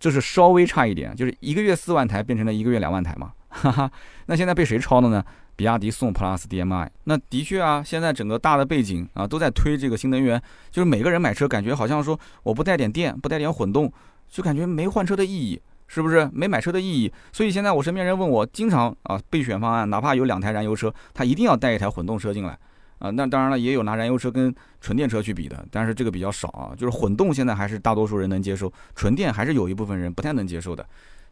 这是稍微差一点，就是一个月四万台变成了一个月两万台嘛。哈哈，那现在被谁抄的呢？比亚迪宋 PLUS DM-i。那的确啊，现在整个大的背景啊，都在推这个新能源，就是每个人买车感觉好像说我不带点电，不带点混动，就感觉没换车的意义，是不是？没买车的意义。所以现在我身边人问我，经常啊备选方案，哪怕有两台燃油车，他一定要带一台混动车进来啊。那当然了，也有拿燃油车跟纯电车去比的，但是这个比较少啊。就是混动现在还是大多数人能接受，纯电还是有一部分人不太能接受的。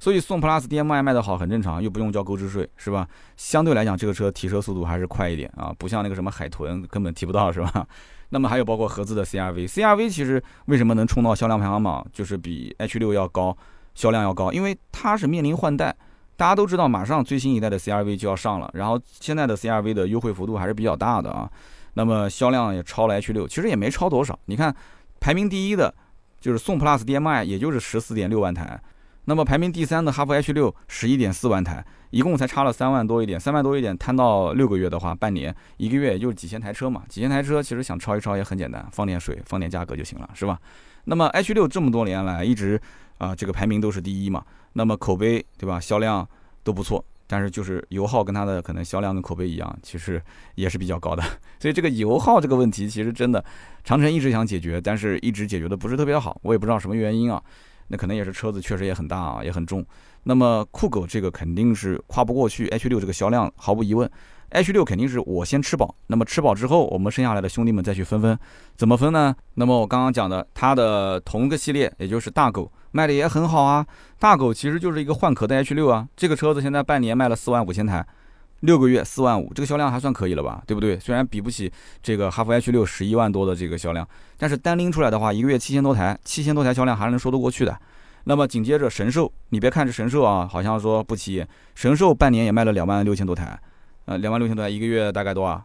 所以宋 plus DM-i 卖得好很正常，又不用交购置税，是吧？相对来讲，这个车提车速度还是快一点啊，不像那个什么海豚根本提不到，是吧？那么还有包括合资的 CRV，CRV 其实为什么能冲到销量排行榜，就是比 H6 要高，销量要高，因为它是面临换代，大家都知道马上最新一代的 CRV 就要上了，然后现在的 CRV 的优惠幅度还是比较大的啊，那么销量也超了 H6，其实也没超多少，你看排名第一的就是宋 plus DM-i，也就是十四点六万台。那么排名第三的哈弗 H 六十一点四万台，一共才差了三万多一点，三万多一点摊到六个月的话，半年一个月也就几千台车嘛，几千台车其实想超一超也很简单，放点水，放点价格就行了，是吧？那么 H 六这么多年来一直啊这个排名都是第一嘛，那么口碑对吧，销量都不错，但是就是油耗跟它的可能销量跟口碑一样，其实也是比较高的，所以这个油耗这个问题其实真的长城一直想解决，但是一直解决的不是特别好，我也不知道什么原因啊。那可能也是车子确实也很大啊，也很重。那么酷狗这个肯定是跨不过去，H 六这个销量毫无疑问，H 六肯定是我先吃饱。那么吃饱之后，我们剩下来的兄弟们再去分分，怎么分呢？那么我刚刚讲的，它的同个系列，也就是大狗卖的也很好啊。大狗其实就是一个换壳的 H 六啊，这个车子现在半年卖了四万五千台，六个月四万五，这个销量还算可以了吧？对不对？虽然比不起这个哈弗 H 六十一万多的这个销量，但是单拎出来的话，一个月七千多台，七千多台销量还是能说得过去的。那么紧接着神兽，你别看这神兽啊，好像说不起眼，神兽半年也卖了两万六千多台，呃，两万六千多台，一个月大概多少？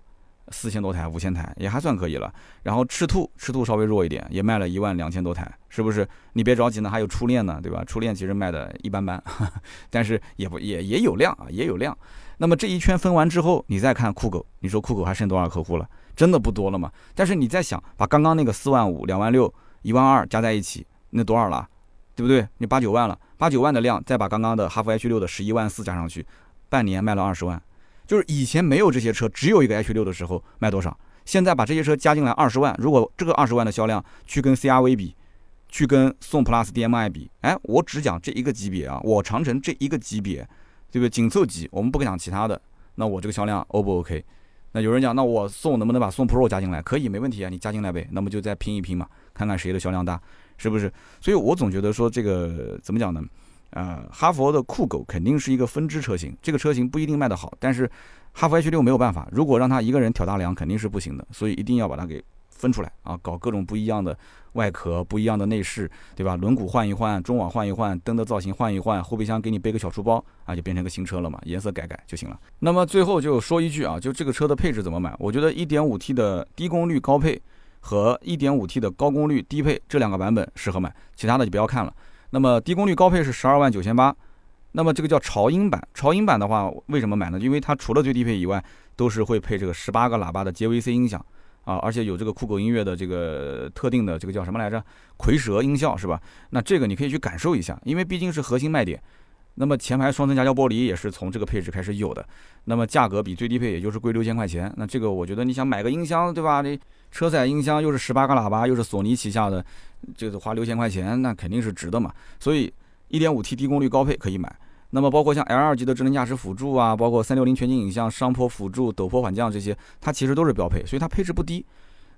四千多台，五千台也还算可以了。然后赤兔，赤兔稍微弱一点，也卖了一万两千多台，是不是？你别着急呢，还有初恋呢，对吧？初恋其实卖的一般般，但是也不也也有量啊，也有量。那么这一圈分完之后，你再看酷狗，你说酷狗还剩多少客户了？真的不多了吗？但是你再想，把刚刚那个四万五、两万六、一万二加在一起，那多少了？对不对？你八九万了，八九万的量，再把刚刚的哈弗 H 六的十一万四加上去，半年卖了二十万。就是以前没有这些车，只有一个 H 六的时候卖多少？现在把这些车加进来二十万，如果这个二十万的销量去跟 CRV 比，去跟宋 PLUS DM-i 比，哎，我只讲这一个级别啊，我长城这一个级别，对不对？紧凑级，我们不讲其他的，那我这个销量 O 不 OK？那有人讲，那我宋能不能把宋 Pro 加进来？可以，没问题啊，你加进来呗。那么就再拼一拼嘛，看看谁的销量大，是不是？所以我总觉得说这个怎么讲呢？呃，哈佛的酷狗肯定是一个分支车型，这个车型不一定卖得好，但是哈佛 H 六没有办法，如果让他一个人挑大梁，肯定是不行的，所以一定要把它给分出来啊，搞各种不一样的外壳、不一样的内饰，对吧？轮毂换一换，中网换一换，灯的造型换一换，后备箱给你背个小书包啊，就变成个新车了嘛，颜色改改就行了。那么最后就说一句啊，就这个车的配置怎么买？我觉得 1.5T 的低功率高配和 1.5T 的高功率低配这两个版本适合买，其他的就不要看了。那么低功率高配是十二万九千八，那么这个叫潮音版。潮音版的话，为什么买呢？因为它除了最低配以外，都是会配这个十八个喇叭的 JVC 音响啊，而且有这个酷狗音乐的这个特定的这个叫什么来着？蝰蛇音效是吧？那这个你可以去感受一下，因为毕竟是核心卖点。那么前排双层夹胶玻璃也是从这个配置开始有的，那么价格比最低配也就是贵六千块钱。那这个我觉得你想买个音箱，对吧？你车载音箱又是十八个喇叭，又是索尼旗下的，就是花六千块钱，那肯定是值的嘛。所以一点五 T 低功率高配可以买。那么包括像 L 二级的智能驾驶辅助啊，包括三六零全景影像、上坡辅助、陡坡缓降这些，它其实都是标配，所以它配置不低。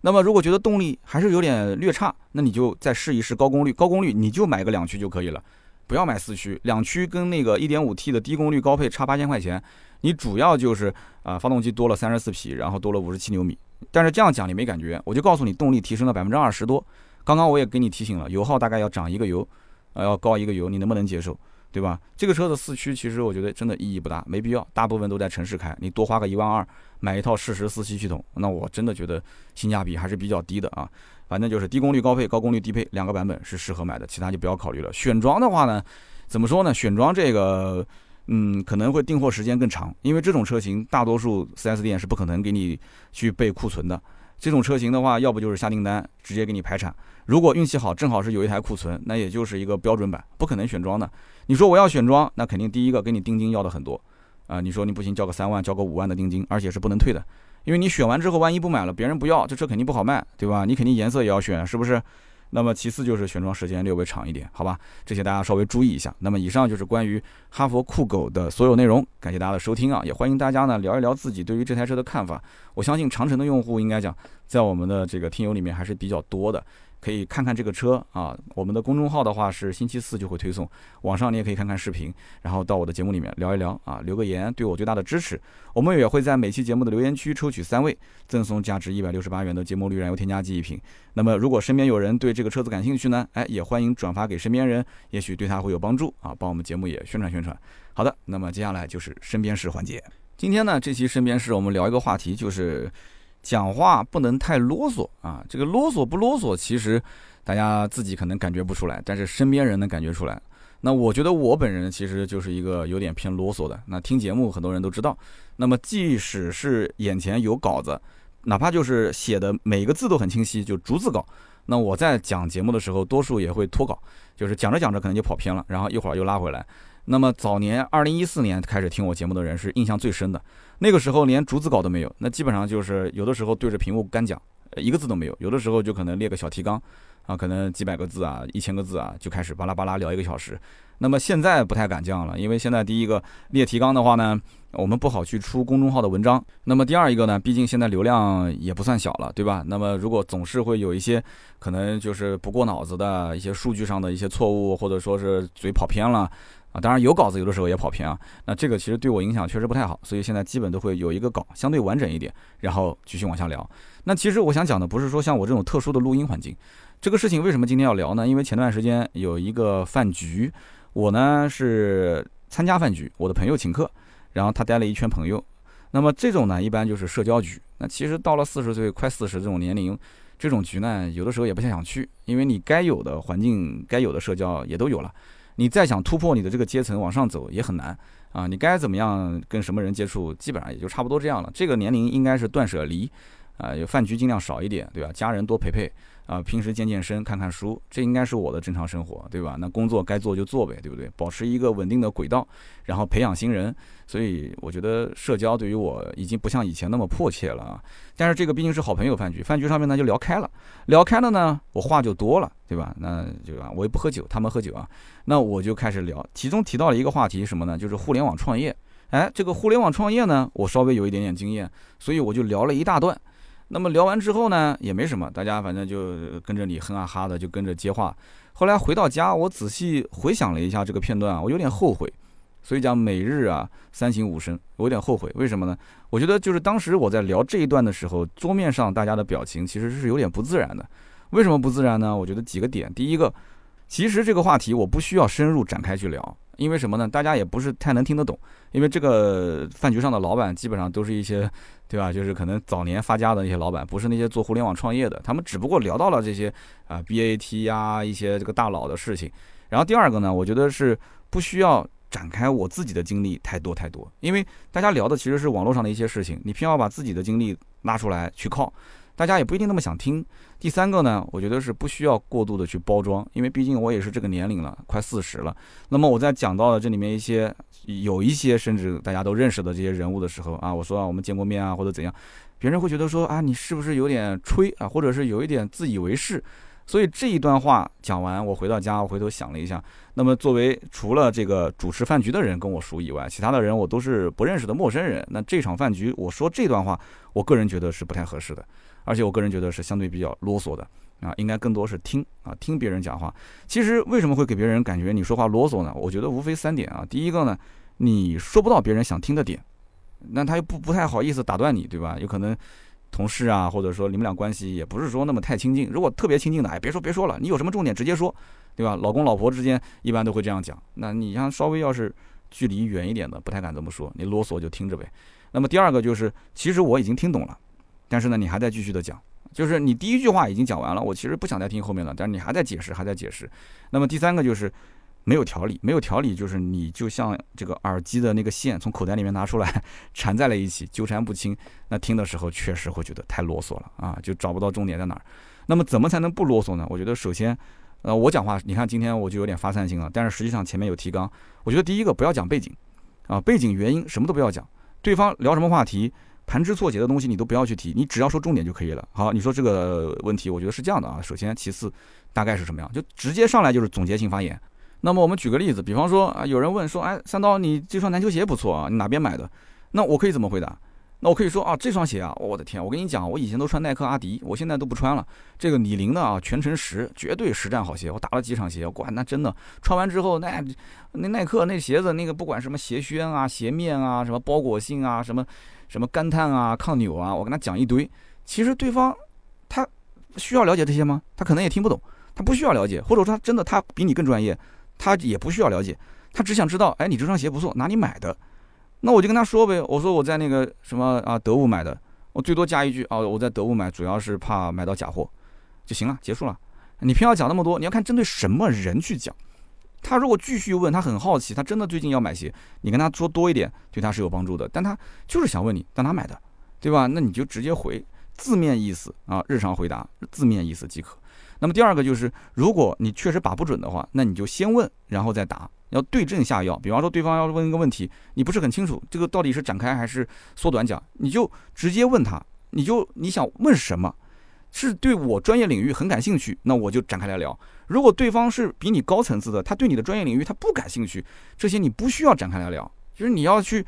那么如果觉得动力还是有点略差，那你就再试一试高功率，高功率你就买个两驱就可以了。不要买四驱，两驱跟那个 1.5T 的低功率高配差八千块钱，你主要就是啊发动机多了三十四匹，然后多了五十七牛米。但是这样讲你没感觉，我就告诉你动力提升了百分之二十多。刚刚我也给你提醒了，油耗大概要涨一个油，啊要高一个油，你能不能接受？对吧？这个车的四驱其实我觉得真的意义不大，没必要，大部分都在城市开，你多花个一万二买一套适时四驱系统，那我真的觉得性价比还是比较低的啊。反正就是低功率高配、高功率低配两个版本是适合买的，其他就不要考虑了。选装的话呢，怎么说呢？选装这个，嗯，可能会订货时间更长，因为这种车型大多数 4S 店是不可能给你去备库存的。这种车型的话，要不就是下订单直接给你排产，如果运气好，正好是有一台库存，那也就是一个标准版，不可能选装的。你说我要选装，那肯定第一个给你定金要的很多啊。你说你不行，交个三万，交个五万的定金，而且是不能退的。因为你选完之后，万一不买了，别人不要，这车肯定不好卖，对吧？你肯定颜色也要选，是不是？那么其次就是选装时间略微长一点，好吧？这些大家稍微注意一下。那么以上就是关于哈佛酷狗的所有内容，感谢大家的收听啊！也欢迎大家呢聊一聊自己对于这台车的看法。我相信长城的用户应该讲，在我们的这个听友里面还是比较多的。可以看看这个车啊，我们的公众号的话是星期四就会推送，网上你也可以看看视频，然后到我的节目里面聊一聊啊，留个言对我最大的支持。我们也会在每期节目的留言区抽取三位，赠送价值一百六十八元的节末绿燃油添加剂一瓶。那么如果身边有人对这个车子感兴趣呢，哎，也欢迎转发给身边人，也许对他会有帮助啊，帮我们节目也宣传宣传。好的，那么接下来就是身边事环节。今天呢，这期身边事我们聊一个话题，就是。讲话不能太啰嗦啊！这个啰嗦不啰嗦，其实大家自己可能感觉不出来，但是身边人能感觉出来。那我觉得我本人其实就是一个有点偏啰嗦的。那听节目很多人都知道。那么即使是眼前有稿子，哪怕就是写的每个字都很清晰，就逐字稿，那我在讲节目的时候，多数也会脱稿，就是讲着讲着可能就跑偏了，然后一会儿又拉回来。那么早年二零一四年开始听我节目的人是印象最深的，那个时候连逐字稿都没有，那基本上就是有的时候对着屏幕干讲，一个字都没有。有的时候就可能列个小提纲啊，可能几百个字啊，一千个字啊，就开始巴拉巴拉聊一个小时。那么现在不太敢这样了，因为现在第一个列提纲的话呢，我们不好去出公众号的文章。那么第二一个呢，毕竟现在流量也不算小了，对吧？那么如果总是会有一些可能就是不过脑子的一些数据上的一些错误，或者说是嘴跑偏了。啊，当然有稿子，有的时候也跑偏啊。那这个其实对我影响确实不太好，所以现在基本都会有一个稿，相对完整一点，然后继续往下聊。那其实我想讲的不是说像我这种特殊的录音环境，这个事情为什么今天要聊呢？因为前段时间有一个饭局，我呢是参加饭局，我的朋友请客，然后他带了一圈朋友。那么这种呢，一般就是社交局。那其实到了四十岁快四十这种年龄，这种局呢，有的时候也不太想去，因为你该有的环境、该有的社交也都有了。你再想突破你的这个阶层往上走也很难啊！你该怎么样跟什么人接触，基本上也就差不多这样了。这个年龄应该是断舍离，啊，有饭局尽量少一点，对吧？家人多陪陪。啊，平时健健身、看看书，这应该是我的正常生活，对吧？那工作该做就做呗，对不对？保持一个稳定的轨道，然后培养新人。所以我觉得社交对于我已经不像以前那么迫切了啊。但是这个毕竟是好朋友饭局，饭局上面呢就聊开了，聊开了呢，我话就多了，对吧？那就我也不喝酒，他们喝酒啊，那我就开始聊。其中提到了一个话题什么呢？就是互联网创业。哎，这个互联网创业呢，我稍微有一点点经验，所以我就聊了一大段。那么聊完之后呢，也没什么，大家反正就跟着你哼啊哈的，就跟着接话。后来回到家，我仔细回想了一下这个片段啊，我有点后悔。所以讲每日啊三省吾身，我有点后悔。为什么呢？我觉得就是当时我在聊这一段的时候，桌面上大家的表情其实是有点不自然的。为什么不自然呢？我觉得几个点。第一个，其实这个话题我不需要深入展开去聊。因为什么呢？大家也不是太能听得懂。因为这个饭局上的老板基本上都是一些，对吧？就是可能早年发家的那些老板，不是那些做互联网创业的。他们只不过聊到了这些啊 BAT 呀一些这个大佬的事情。然后第二个呢，我觉得是不需要展开我自己的经历太多太多，因为大家聊的其实是网络上的一些事情，你偏要把自己的经历拉出来去靠。大家也不一定那么想听。第三个呢，我觉得是不需要过度的去包装，因为毕竟我也是这个年龄了，快四十了。那么我在讲到了这里面一些有一些甚至大家都认识的这些人物的时候啊，我说啊我们见过面啊或者怎样，别人会觉得说啊你是不是有点吹啊，或者是有一点自以为是。所以这一段话讲完，我回到家，我回头想了一下，那么作为除了这个主持饭局的人跟我熟以外，其他的人我都是不认识的陌生人。那这场饭局我说这段话，我个人觉得是不太合适的。而且我个人觉得是相对比较啰嗦的啊，应该更多是听啊，听别人讲话。其实为什么会给别人感觉你说话啰嗦呢？我觉得无非三点啊。第一个呢，你说不到别人想听的点，那他又不不太好意思打断你，对吧？有可能同事啊，或者说你们俩关系也不是说那么太亲近。如果特别亲近的，哎，别说别说了，你有什么重点直接说，对吧？老公老婆之间一般都会这样讲。那你像稍微要是距离远一点的，不太敢这么说，你啰嗦就听着呗。那么第二个就是，其实我已经听懂了。但是呢，你还在继续的讲，就是你第一句话已经讲完了，我其实不想再听后面了。但是你还在解释，还在解释。那么第三个就是没有条理，没有条理就是你就像这个耳机的那个线从口袋里面拿出来缠在了一起，纠缠不清。那听的时候确实会觉得太啰嗦了啊，就找不到重点在哪儿。那么怎么才能不啰嗦呢？我觉得首先，呃，我讲话，你看今天我就有点发散性了，但是实际上前面有提纲。我觉得第一个不要讲背景啊，背景原因什么都不要讲，对方聊什么话题。盘枝错节的东西你都不要去提，你只要说重点就可以了。好，你说这个问题，我觉得是这样的啊。首先，其次，大概是什么样？就直接上来就是总结性发言。那么我们举个例子，比方说啊，有人问说，哎，三刀，你这双篮球鞋不错啊，你哪边买的？那我可以怎么回答？那我可以说啊，这双鞋啊，我的天，我跟你讲，我以前都穿耐克、阿迪，我现在都不穿了。这个李宁的啊，全程实，绝对实战好鞋。我打了几场鞋，哇，那真的穿完之后，那那耐克那鞋子，那个不管什么鞋楦啊、鞋面啊、什么包裹性啊、什么什么干碳啊、抗扭啊，我跟他讲一堆。其实对方他需要了解这些吗？他可能也听不懂，他不需要了解，或者说他真的他比你更专业，他也不需要了解，他只想知道，哎，你这双鞋不错，哪里买的？那我就跟他说呗，我说我在那个什么啊德物买的，我最多加一句啊我在德物买，主要是怕买到假货，就行了，结束了。你偏要讲那么多，你要看针对什么人去讲。他如果继续问，他很好奇，他真的最近要买鞋，你跟他说多一点，对他是有帮助的。但他就是想问你在哪买的，对吧？那你就直接回字面意思啊，日常回答字面意思即可。那么第二个就是，如果你确实把不准的话，那你就先问，然后再答。要对症下药，比方说对方要问一个问题，你不是很清楚这个到底是展开还是缩短讲，你就直接问他，你就你想问什么，是对我专业领域很感兴趣，那我就展开来聊。如果对方是比你高层次的，他对你的专业领域他不感兴趣，这些你不需要展开来聊，就是你要去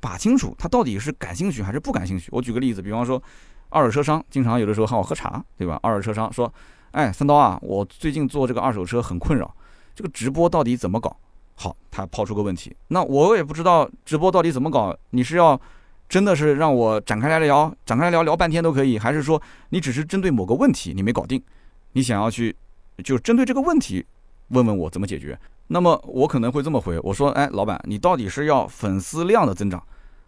把清楚他到底是感兴趣还是不感兴趣。我举个例子，比方说二手车商经常有的时候喊我喝茶，对吧？二手车商说：“哎，三刀啊，我最近做这个二手车很困扰，这个直播到底怎么搞？”好，他抛出个问题，那我也不知道直播到底怎么搞，你是要？真的是让我展开来聊，展开来聊聊半天都可以，还是说你只是针对某个问题你没搞定，你想要去就针对这个问题问问我怎么解决？那么我可能会这么回，我说，哎，老板，你到底是要粉丝量的增长，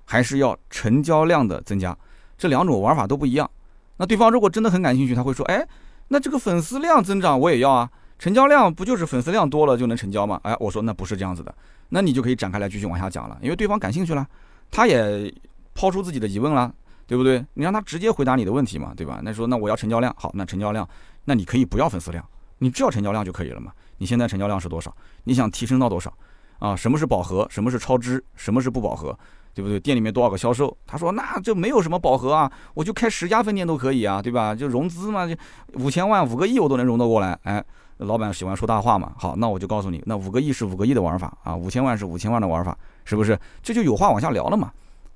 还是要成交量的增加？这两种玩法都不一样。那对方如果真的很感兴趣，他会说，哎，那这个粉丝量增长我也要啊，成交量不就是粉丝量多了就能成交吗？哎，我说那不是这样子的，那你就可以展开来继续往下讲了，因为对方感兴趣了，他也。抛出自己的疑问啦，对不对？你让他直接回答你的问题嘛，对吧？那说那我要成交量，好，那成交量，那你可以不要粉丝量，你只要成交量就可以了嘛。你现在成交量是多少？你想提升到多少？啊，什么是饱和？什么是超支？什么是不饱和？对不对？店里面多少个销售？他说那就没有什么饱和啊，我就开十家分店都可以啊，对吧？就融资嘛，就五千万、五个亿我都能融得过来。哎，老板喜欢说大话嘛。好，那我就告诉你，那五个亿是五个亿的玩法啊，五千万是五千万的玩法，是不是？这就有话往下聊了嘛。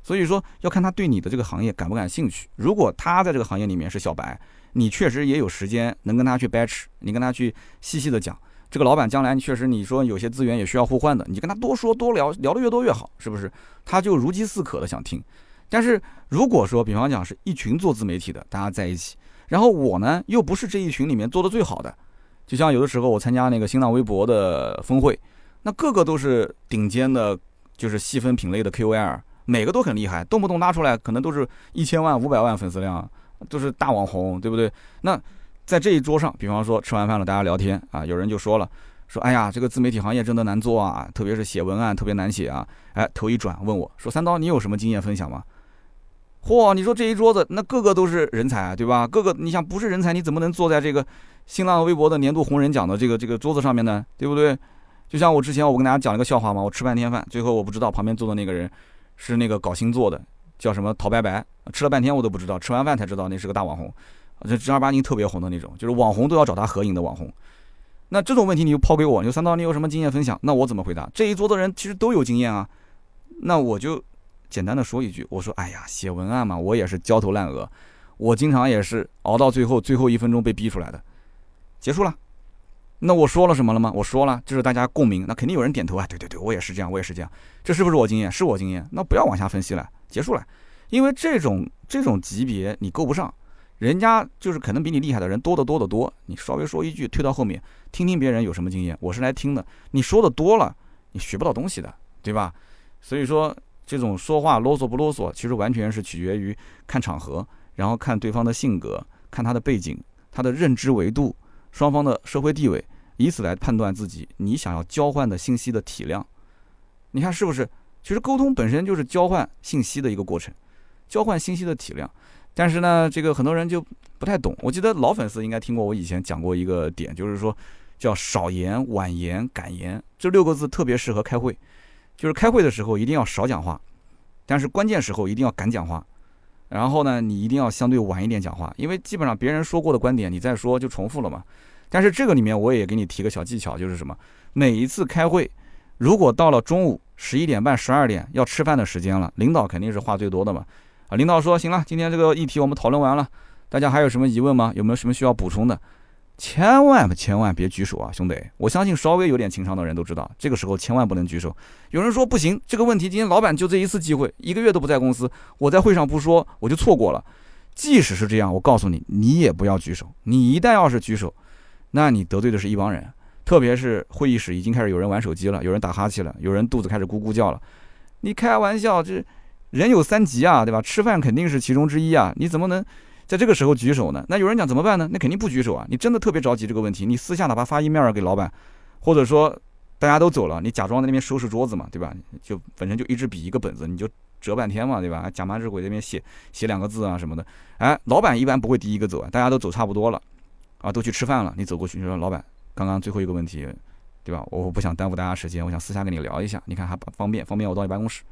所以说要看他对你的这个行业感不感兴趣。如果他在这个行业里面是小白，你确实也有时间能跟他去掰扯，你跟他去细细的讲。这个老板将来确实你说有些资源也需要互换的，你跟他多说多聊，聊的越多越好，是不是？他就如饥似渴的想听。但是如果说比方讲是一群做自媒体的，大家在一起，然后我呢又不是这一群里面做的最好的，就像有的时候我参加那个新浪微博的峰会，那个个都是顶尖的，就是细分品类的 KOL。每个都很厉害，动不动拉出来可能都是一千万、五百万粉丝量，都是大网红，对不对？那在这一桌上，比方说吃完饭了，大家聊天啊，有人就说了，说哎呀，这个自媒体行业真的难做啊，特别是写文案特别难写啊。哎，头一转问我说：“三刀，你有什么经验分享吗？”嚯，你说这一桌子那个个都是人才，对吧？个个你想不是人才，你怎么能坐在这个新浪微博的年度红人奖的这个这个桌子上面呢？对不对？就像我之前我跟大家讲了个笑话嘛，我吃半天饭，最后我不知道旁边坐的那个人。是那个搞星座的，叫什么陶白白，吃了半天我都不知道，吃完饭才知道那是个大网红，这正儿八经特别红的那种，就是网红都要找他合影的网红。那这种问题你就抛给我，你说三刀你有什么经验分享？那我怎么回答？这一桌的人其实都有经验啊，那我就简单的说一句，我说哎呀，写文案嘛，我也是焦头烂额，我经常也是熬到最后最后一分钟被逼出来的，结束了。那我说了什么了吗？我说了，就是大家共鸣，那肯定有人点头啊。对对对，我也是这样，我也是这样。这是不是我经验？是我经验。那不要往下分析了，结束了。因为这种这种级别你够不上，人家就是可能比你厉害的人多得多得多。你稍微说一句，推到后面听听别人有什么经验。我是来听的，你说的多了，你学不到东西的，对吧？所以说这种说话啰嗦不啰嗦，其实完全是取决于看场合，然后看对方的性格，看他的背景，他的认知维度。双方的社会地位，以此来判断自己你想要交换的信息的体量，你看是不是？其实沟通本身就是交换信息的一个过程，交换信息的体量。但是呢，这个很多人就不太懂。我记得老粉丝应该听过我以前讲过一个点，就是说叫少言、晚言、敢言这六个字特别适合开会，就是开会的时候一定要少讲话，但是关键时候一定要敢讲话。然后呢，你一定要相对晚一点讲话，因为基本上别人说过的观点你再说就重复了嘛。但是这个里面我也给你提个小技巧，就是什么？每一次开会，如果到了中午十一点半、十二点要吃饭的时间了，领导肯定是话最多的嘛。啊，领导说行了，今天这个议题我们讨论完了，大家还有什么疑问吗？有没有什么需要补充的？千万千万别举手啊，兄弟！我相信稍微有点情商的人都知道，这个时候千万不能举手。有人说不行，这个问题今天老板就这一次机会，一个月都不在公司，我在会上不说，我就错过了。即使是这样，我告诉你，你也不要举手。你一旦要是举手，那你得罪的是一帮人。特别是会议室已经开始有人玩手机了，有人打哈欠了，有人肚子开始咕咕叫了。你开玩笑，这人有三急啊，对吧？吃饭肯定是其中之一啊，你怎么能？在这个时候举手呢？那有人讲怎么办呢？那肯定不举手啊！你真的特别着急这个问题，你私下哪怕发 email 给老板，或者说大家都走了，你假装在那边收拾桌子嘛，对吧？就本身就一支笔一个本子，你就折半天嘛，对吧？假麻日鬼那边写写两个字啊什么的。哎，老板一般不会第一个走啊，大家都走差不多了，啊，都去吃饭了，你走过去你说老板，刚刚最后一个问题，对吧？我不想耽误大家时间，我想私下跟你聊一下，你看还方便方便我到你办公室。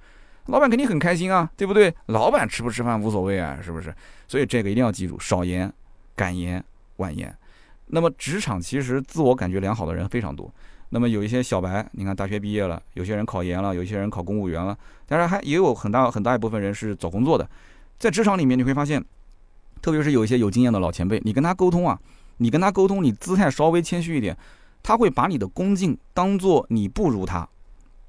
老板肯定很开心啊，对不对？老板吃不吃饭无所谓啊，是不是？所以这个一定要记住，少言，敢言晚言。那么职场其实自我感觉良好的人非常多。那么有一些小白，你看大学毕业了，有些人考研了，有些人考公务员了，当然还也有很大很大一部分人是找工作的。在职场里面，你会发现，特别是有一些有经验的老前辈，你跟他沟通啊，你跟他沟通，你姿态稍微谦虚一点，他会把你的恭敬当做你不如他，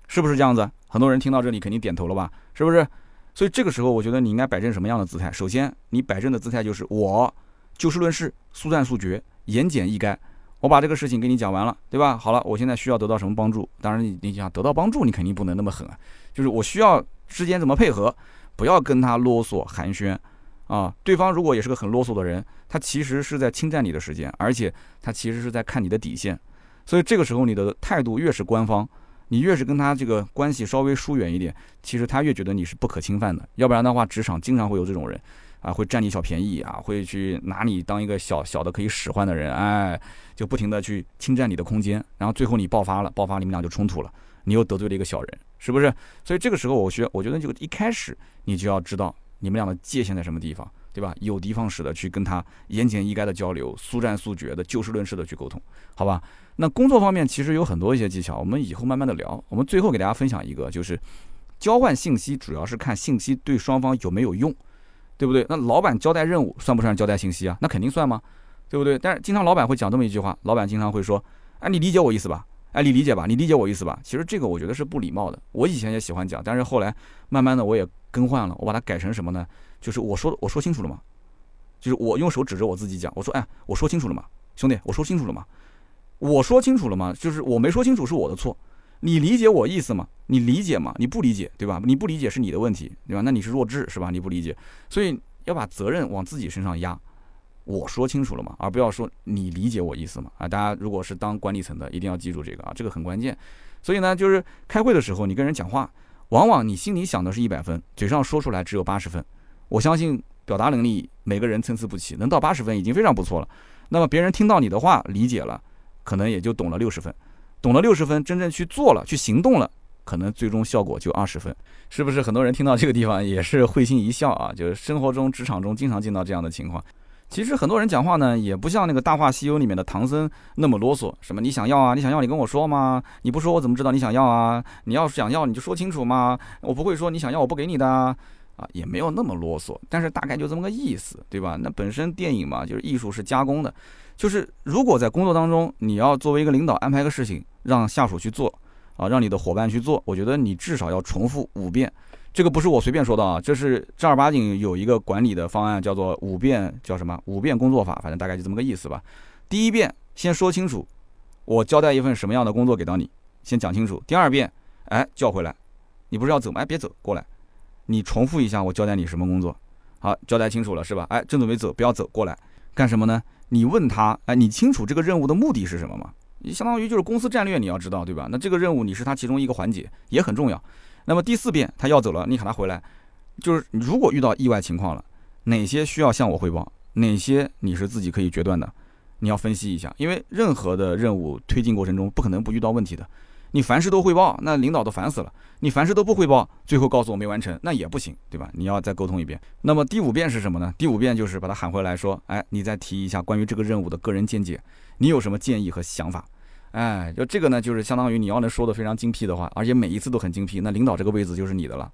是不是这样子？很多人听到这里肯定点头了吧？是不是？所以这个时候，我觉得你应该摆正什么样的姿态？首先，你摆正的姿态就是我就事论事，速战速决，言简意赅。我把这个事情给你讲完了，对吧？好了，我现在需要得到什么帮助？当然，你你想得到帮助，你肯定不能那么狠啊。就是我需要之间怎么配合，不要跟他啰嗦寒暄啊。对方如果也是个很啰嗦的人，他其实是在侵占你的时间，而且他其实是在看你的底线。所以这个时候你的态度越是官方，你越是跟他这个关系稍微疏远一点，其实他越觉得你是不可侵犯的。要不然的话，职场经常会有这种人。啊，会占你小便宜啊，会去拿你当一个小小的可以使唤的人，哎，就不停的去侵占你的空间，然后最后你爆发了，爆发你们俩就冲突了，你又得罪了一个小人，是不是？所以这个时候，我学，我觉得就一开始你就要知道你们俩的界限在什么地方，对吧？有的放矢的去跟他言简意赅的交流，速战速决的就事论事的去沟通，好吧？那工作方面其实有很多一些技巧，我们以后慢慢的聊。我们最后给大家分享一个，就是交换信息主要是看信息对双方有没有用。对不对？那老板交代任务算不算交代信息啊？那肯定算吗？对不对？但是经常老板会讲这么一句话，老板经常会说：“哎，你理解我意思吧？哎，你理解吧？你理解我意思吧？”其实这个我觉得是不礼貌的。我以前也喜欢讲，但是后来慢慢的我也更换了，我把它改成什么呢？就是我说我说清楚了吗？就是我用手指着我自己讲，我说：“哎，我说清楚了吗？兄弟，我说清楚了吗？我说清楚了吗？就是我没说清楚是我的错。”你理解我意思吗？你理解吗？你不理解，对吧？你不理解是你的问题，对吧？那你是弱智，是吧？你不理解，所以要把责任往自己身上压。我说清楚了吗？而不要说你理解我意思吗？啊，大家如果是当管理层的，一定要记住这个啊，这个很关键。所以呢，就是开会的时候，你跟人讲话，往往你心里想的是一百分，嘴上说出来只有八十分。我相信表达能力每个人参差不齐，能到八十分已经非常不错了。那么别人听到你的话，理解了，可能也就懂了六十分。懂了六十分，真正去做了，去行动了，可能最终效果就二十分，是不是？很多人听到这个地方也是会心一笑啊，就是生活中、职场中经常见到这样的情况。其实很多人讲话呢，也不像那个《大话西游》里面的唐僧那么啰嗦，什么你想要啊，你想要你跟我说吗？你不说我怎么知道你想要啊？你要是想要你就说清楚嘛，我不会说你想要我不给你的啊，也没有那么啰嗦，但是大概就这么个意思，对吧？那本身电影嘛，就是艺术是加工的。就是如果在工作当中，你要作为一个领导安排个事情让下属去做，啊，让你的伙伴去做，我觉得你至少要重复五遍。这个不是我随便说的啊，这是正儿八经有一个管理的方案，叫做五遍，叫什么五遍工作法，反正大概就这么个意思吧。第一遍先说清楚，我交代一份什么样的工作给到你，先讲清楚。第二遍，哎，叫回来，你不是要走吗？哎，别走，过来，你重复一下我交代你什么工作。好，交代清楚了是吧？哎，正准备走，不要走，过来干什么呢？你问他，哎，你清楚这个任务的目的是什么吗？你相当于就是公司战略，你要知道，对吧？那这个任务你是他其中一个环节，也很重要。那么第四遍他要走了，你喊他回来，就是如果遇到意外情况了，哪些需要向我汇报，哪些你是自己可以决断的，你要分析一下，因为任何的任务推进过程中不可能不遇到问题的。你凡事都汇报，那领导都烦死了。你凡事都不汇报，最后告诉我没完成，那也不行，对吧？你要再沟通一遍。那么第五遍是什么呢？第五遍就是把他喊回来，说，哎，你再提一下关于这个任务的个人见解，你有什么建议和想法？哎，就这个呢，就是相当于你要能说的非常精辟的话，而且每一次都很精辟，那领导这个位置就是你的了。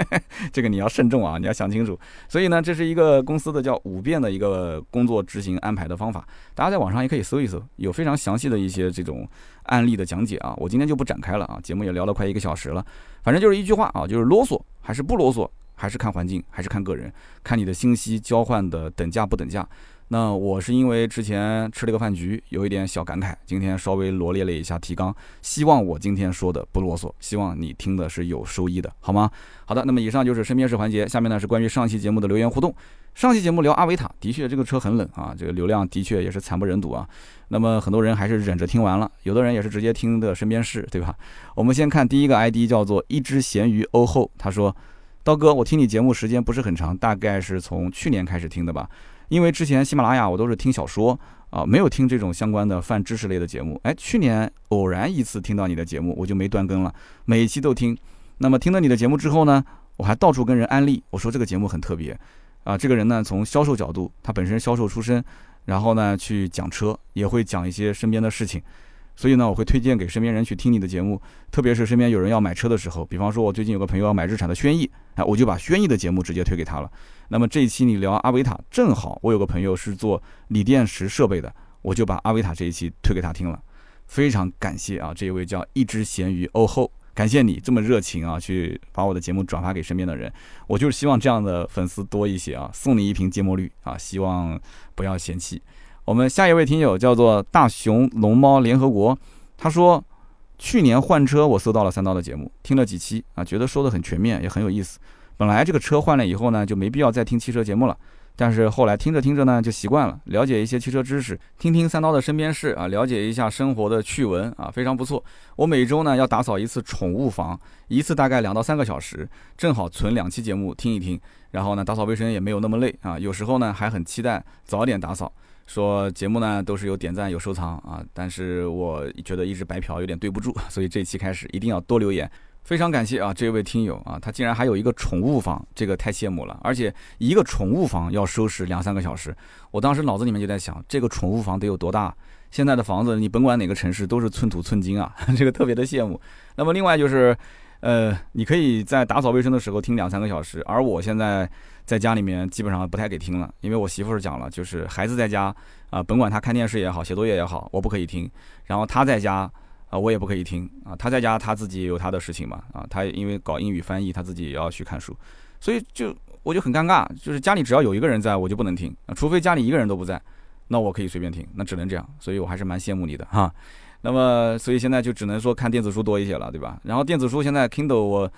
这个你要慎重啊，你要想清楚。所以呢，这是一个公司的叫五遍的一个工作执行安排的方法，大家在网上也可以搜一搜，有非常详细的一些这种案例的讲解啊。我今天就不展开了啊，节目也聊了快一个小时了，反正就是一句话啊，就是啰嗦还是不啰嗦，还是看环境，还是看个人，看你的信息交换的等价不等价。那我是因为之前吃了个饭局，有一点小感慨，今天稍微罗列了一下提纲，希望我今天说的不啰嗦，希望你听的是有收益的，好吗？好的，那么以上就是身边事环节，下面呢是关于上期节目的留言互动。上期节目聊阿维塔，的确这个车很冷啊，这个流量的确也是惨不忍睹啊。那么很多人还是忍着听完了，有的人也是直接听的身边事，对吧？我们先看第一个 ID 叫做一只咸鱼欧后，他说：刀哥，我听你节目时间不是很长，大概是从去年开始听的吧。因为之前喜马拉雅我都是听小说啊，没有听这种相关的泛知识类的节目。哎，去年偶然一次听到你的节目，我就没断更了，每一期都听。那么听了你的节目之后呢，我还到处跟人安利，我说这个节目很特别啊。这个人呢，从销售角度，他本身销售出身，然后呢去讲车，也会讲一些身边的事情。所以呢，我会推荐给身边人去听你的节目，特别是身边有人要买车的时候，比方说我最近有个朋友要买日产的轩逸，哎，我就把轩逸的节目直接推给他了。那么这一期你聊阿维塔，正好我有个朋友是做锂电池设备的，我就把阿维塔这一期推给他听了。非常感谢啊，这一位叫一只咸鱼欧后，感谢你这么热情啊，去把我的节目转发给身边的人。我就是希望这样的粉丝多一些啊，送你一瓶芥末绿啊，希望不要嫌弃。我们下一位听友叫做大熊龙猫联合国，他说，去年换车我搜到了三刀的节目，听了几期啊，觉得说的很全面，也很有意思。本来这个车换了以后呢，就没必要再听汽车节目了，但是后来听着听着呢，就习惯了，了解一些汽车知识，听听三刀的身边事啊，了解一下生活的趣闻啊，非常不错。我每周呢要打扫一次宠物房，一次大概两到三个小时，正好存两期节目听一听，然后呢打扫卫生也没有那么累啊，有时候呢还很期待早点打扫。说节目呢都是有点赞有收藏啊，但是我觉得一直白嫖有点对不住，所以这期开始一定要多留言。非常感谢啊这位听友啊，他竟然还有一个宠物房，这个太羡慕了。而且一个宠物房要收拾两三个小时，我当时脑子里面就在想，这个宠物房得有多大？现在的房子你甭管哪个城市都是寸土寸金啊，这个特别的羡慕。那么另外就是，呃，你可以在打扫卫生的时候听两三个小时，而我现在。在家里面基本上不太给听了，因为我媳妇是讲了，就是孩子在家啊，甭管他看电视也好，写作业也好，我不可以听。然后他在家啊，我也不可以听啊。他在家他自己也有他的事情嘛啊，他因为搞英语翻译，他自己也要去看书，所以就我就很尴尬，就是家里只要有一个人在，我就不能听啊，除非家里一个人都不在，那我可以随便听，那只能这样。所以我还是蛮羡慕你的哈。那么所以现在就只能说看电子书多一些了，对吧？然后电子书现在 Kindle 我。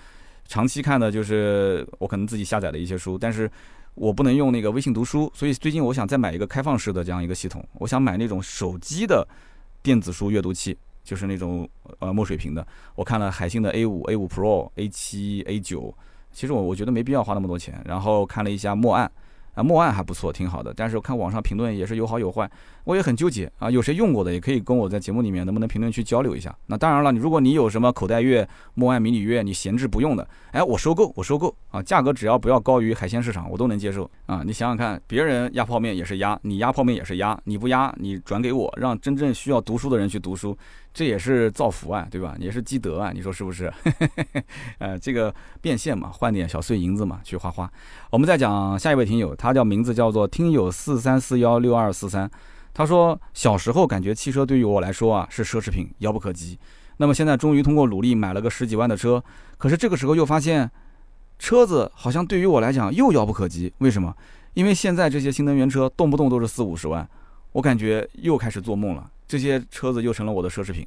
长期看的就是我可能自己下载的一些书，但是我不能用那个微信读书，所以最近我想再买一个开放式的这样一个系统。我想买那种手机的电子书阅读器，就是那种呃墨水屏的。我看了海信的 A 五、A 五 Pro、A 七、A 九，其实我我觉得没必要花那么多钱。然后看了一下墨案。啊，莫案还不错，挺好的。但是看网上评论也是有好有坏，我也很纠结啊。有谁用过的也可以跟我在节目里面能不能评论区交流一下。那当然了，你如果你有什么口袋月、莫案迷你月，你闲置不用的，哎，我收购，我收购啊，价格只要不要高于海鲜市场，我都能接受啊。你想想看，别人压泡面也是压，你压泡面也是压，你不压，你转给我，让真正需要读书的人去读书。这也是造福啊，对吧？也是积德啊，你说是不是？呃，这个变现嘛，换点小碎银子嘛，去花花。我们再讲下一位听友，他叫名字叫做听友四三四幺六二四三。他说小时候感觉汽车对于我来说啊是奢侈品，遥不可及。那么现在终于通过努力买了个十几万的车，可是这个时候又发现车子好像对于我来讲又遥不可及。为什么？因为现在这些新能源车动不动都是四五十万，我感觉又开始做梦了。这些车子又成了我的奢侈品。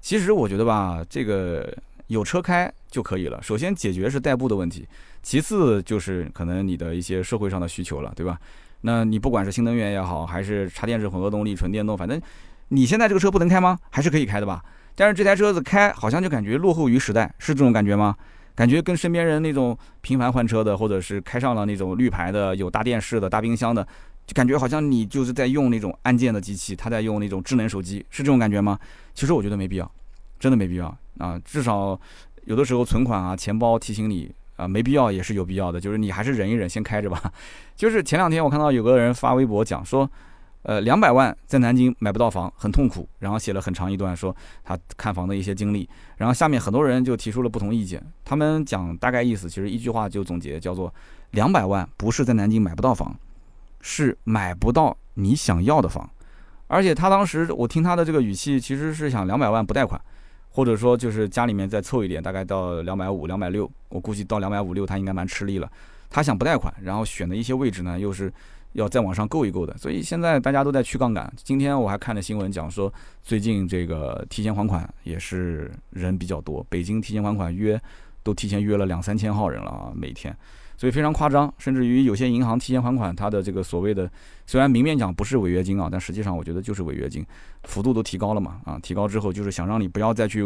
其实我觉得吧，这个有车开就可以了。首先解决是代步的问题，其次就是可能你的一些社会上的需求了，对吧？那你不管是新能源也好，还是插电式混合动力、纯电动，反正你现在这个车不能开吗？还是可以开的吧？但是这台车子开好像就感觉落后于时代，是这种感觉吗？感觉跟身边人那种频繁换车的，或者是开上了那种绿牌的、有大电视的大冰箱的。就感觉好像你就是在用那种按键的机器，他在用那种智能手机，是这种感觉吗？其实我觉得没必要，真的没必要啊。至少有的时候存款啊、钱包提醒你啊，没必要也是有必要的。就是你还是忍一忍，先开着吧。就是前两天我看到有个人发微博讲说，呃，两百万在南京买不到房，很痛苦。然后写了很长一段说他看房的一些经历。然后下面很多人就提出了不同意见。他们讲大概意思，其实一句话就总结叫做：两百万不是在南京买不到房。是买不到你想要的房，而且他当时我听他的这个语气，其实是想两百万不贷款，或者说就是家里面再凑一点，大概到两百五、两百六，我估计到两百五六他应该蛮吃力了。他想不贷款，然后选的一些位置呢，又是要再往上够一够的，所以现在大家都在去杠杆。今天我还看了新闻讲说，最近这个提前还款也是人比较多，北京提前还款约都提前约了两三千号人了啊，每天。所以非常夸张，甚至于有些银行提前还款，它的这个所谓的，虽然明面讲不是违约金啊，但实际上我觉得就是违约金，幅度都提高了嘛，啊，提高之后就是想让你不要再去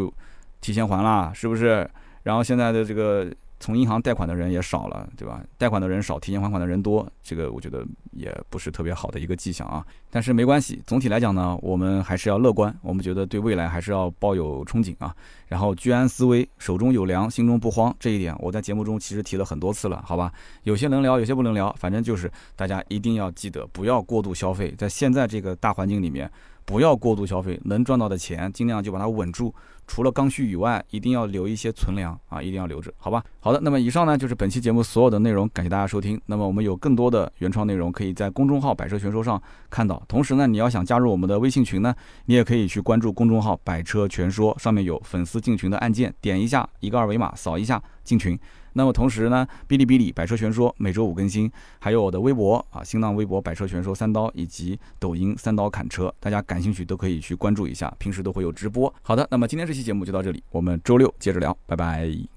提前还啦，是不是？然后现在的这个从银行贷款的人也少了，对吧？贷款的人少，提前还款的人多，这个我觉得也不是特别好的一个迹象啊。但是没关系，总体来讲呢，我们还是要乐观，我们觉得对未来还是要抱有憧憬啊。然后居安思危，手中有粮，心中不慌，这一点我在节目中其实提了很多次了，好吧？有些能聊，有些不能聊，反正就是大家一定要记得，不要过度消费，在现在这个大环境里面。不要过度消费，能赚到的钱尽量就把它稳住。除了刚需以外，一定要留一些存粮啊，一定要留着，好吧？好的，那么以上呢就是本期节目所有的内容，感谢大家收听。那么我们有更多的原创内容可以在公众号“百车全说”上看到。同时呢，你要想加入我们的微信群呢，你也可以去关注公众号“百车全说”，上面有粉丝进群的按键，点一下一个二维码，扫一下进群。那么同时呢，哔哩哔哩百车全说每周五更新，还有我的微博啊，新浪微博百车全说三刀，以及抖音三刀砍车，大家感兴趣都可以去关注一下，平时都会有直播。好的，那么今天这期节目就到这里，我们周六接着聊，拜拜。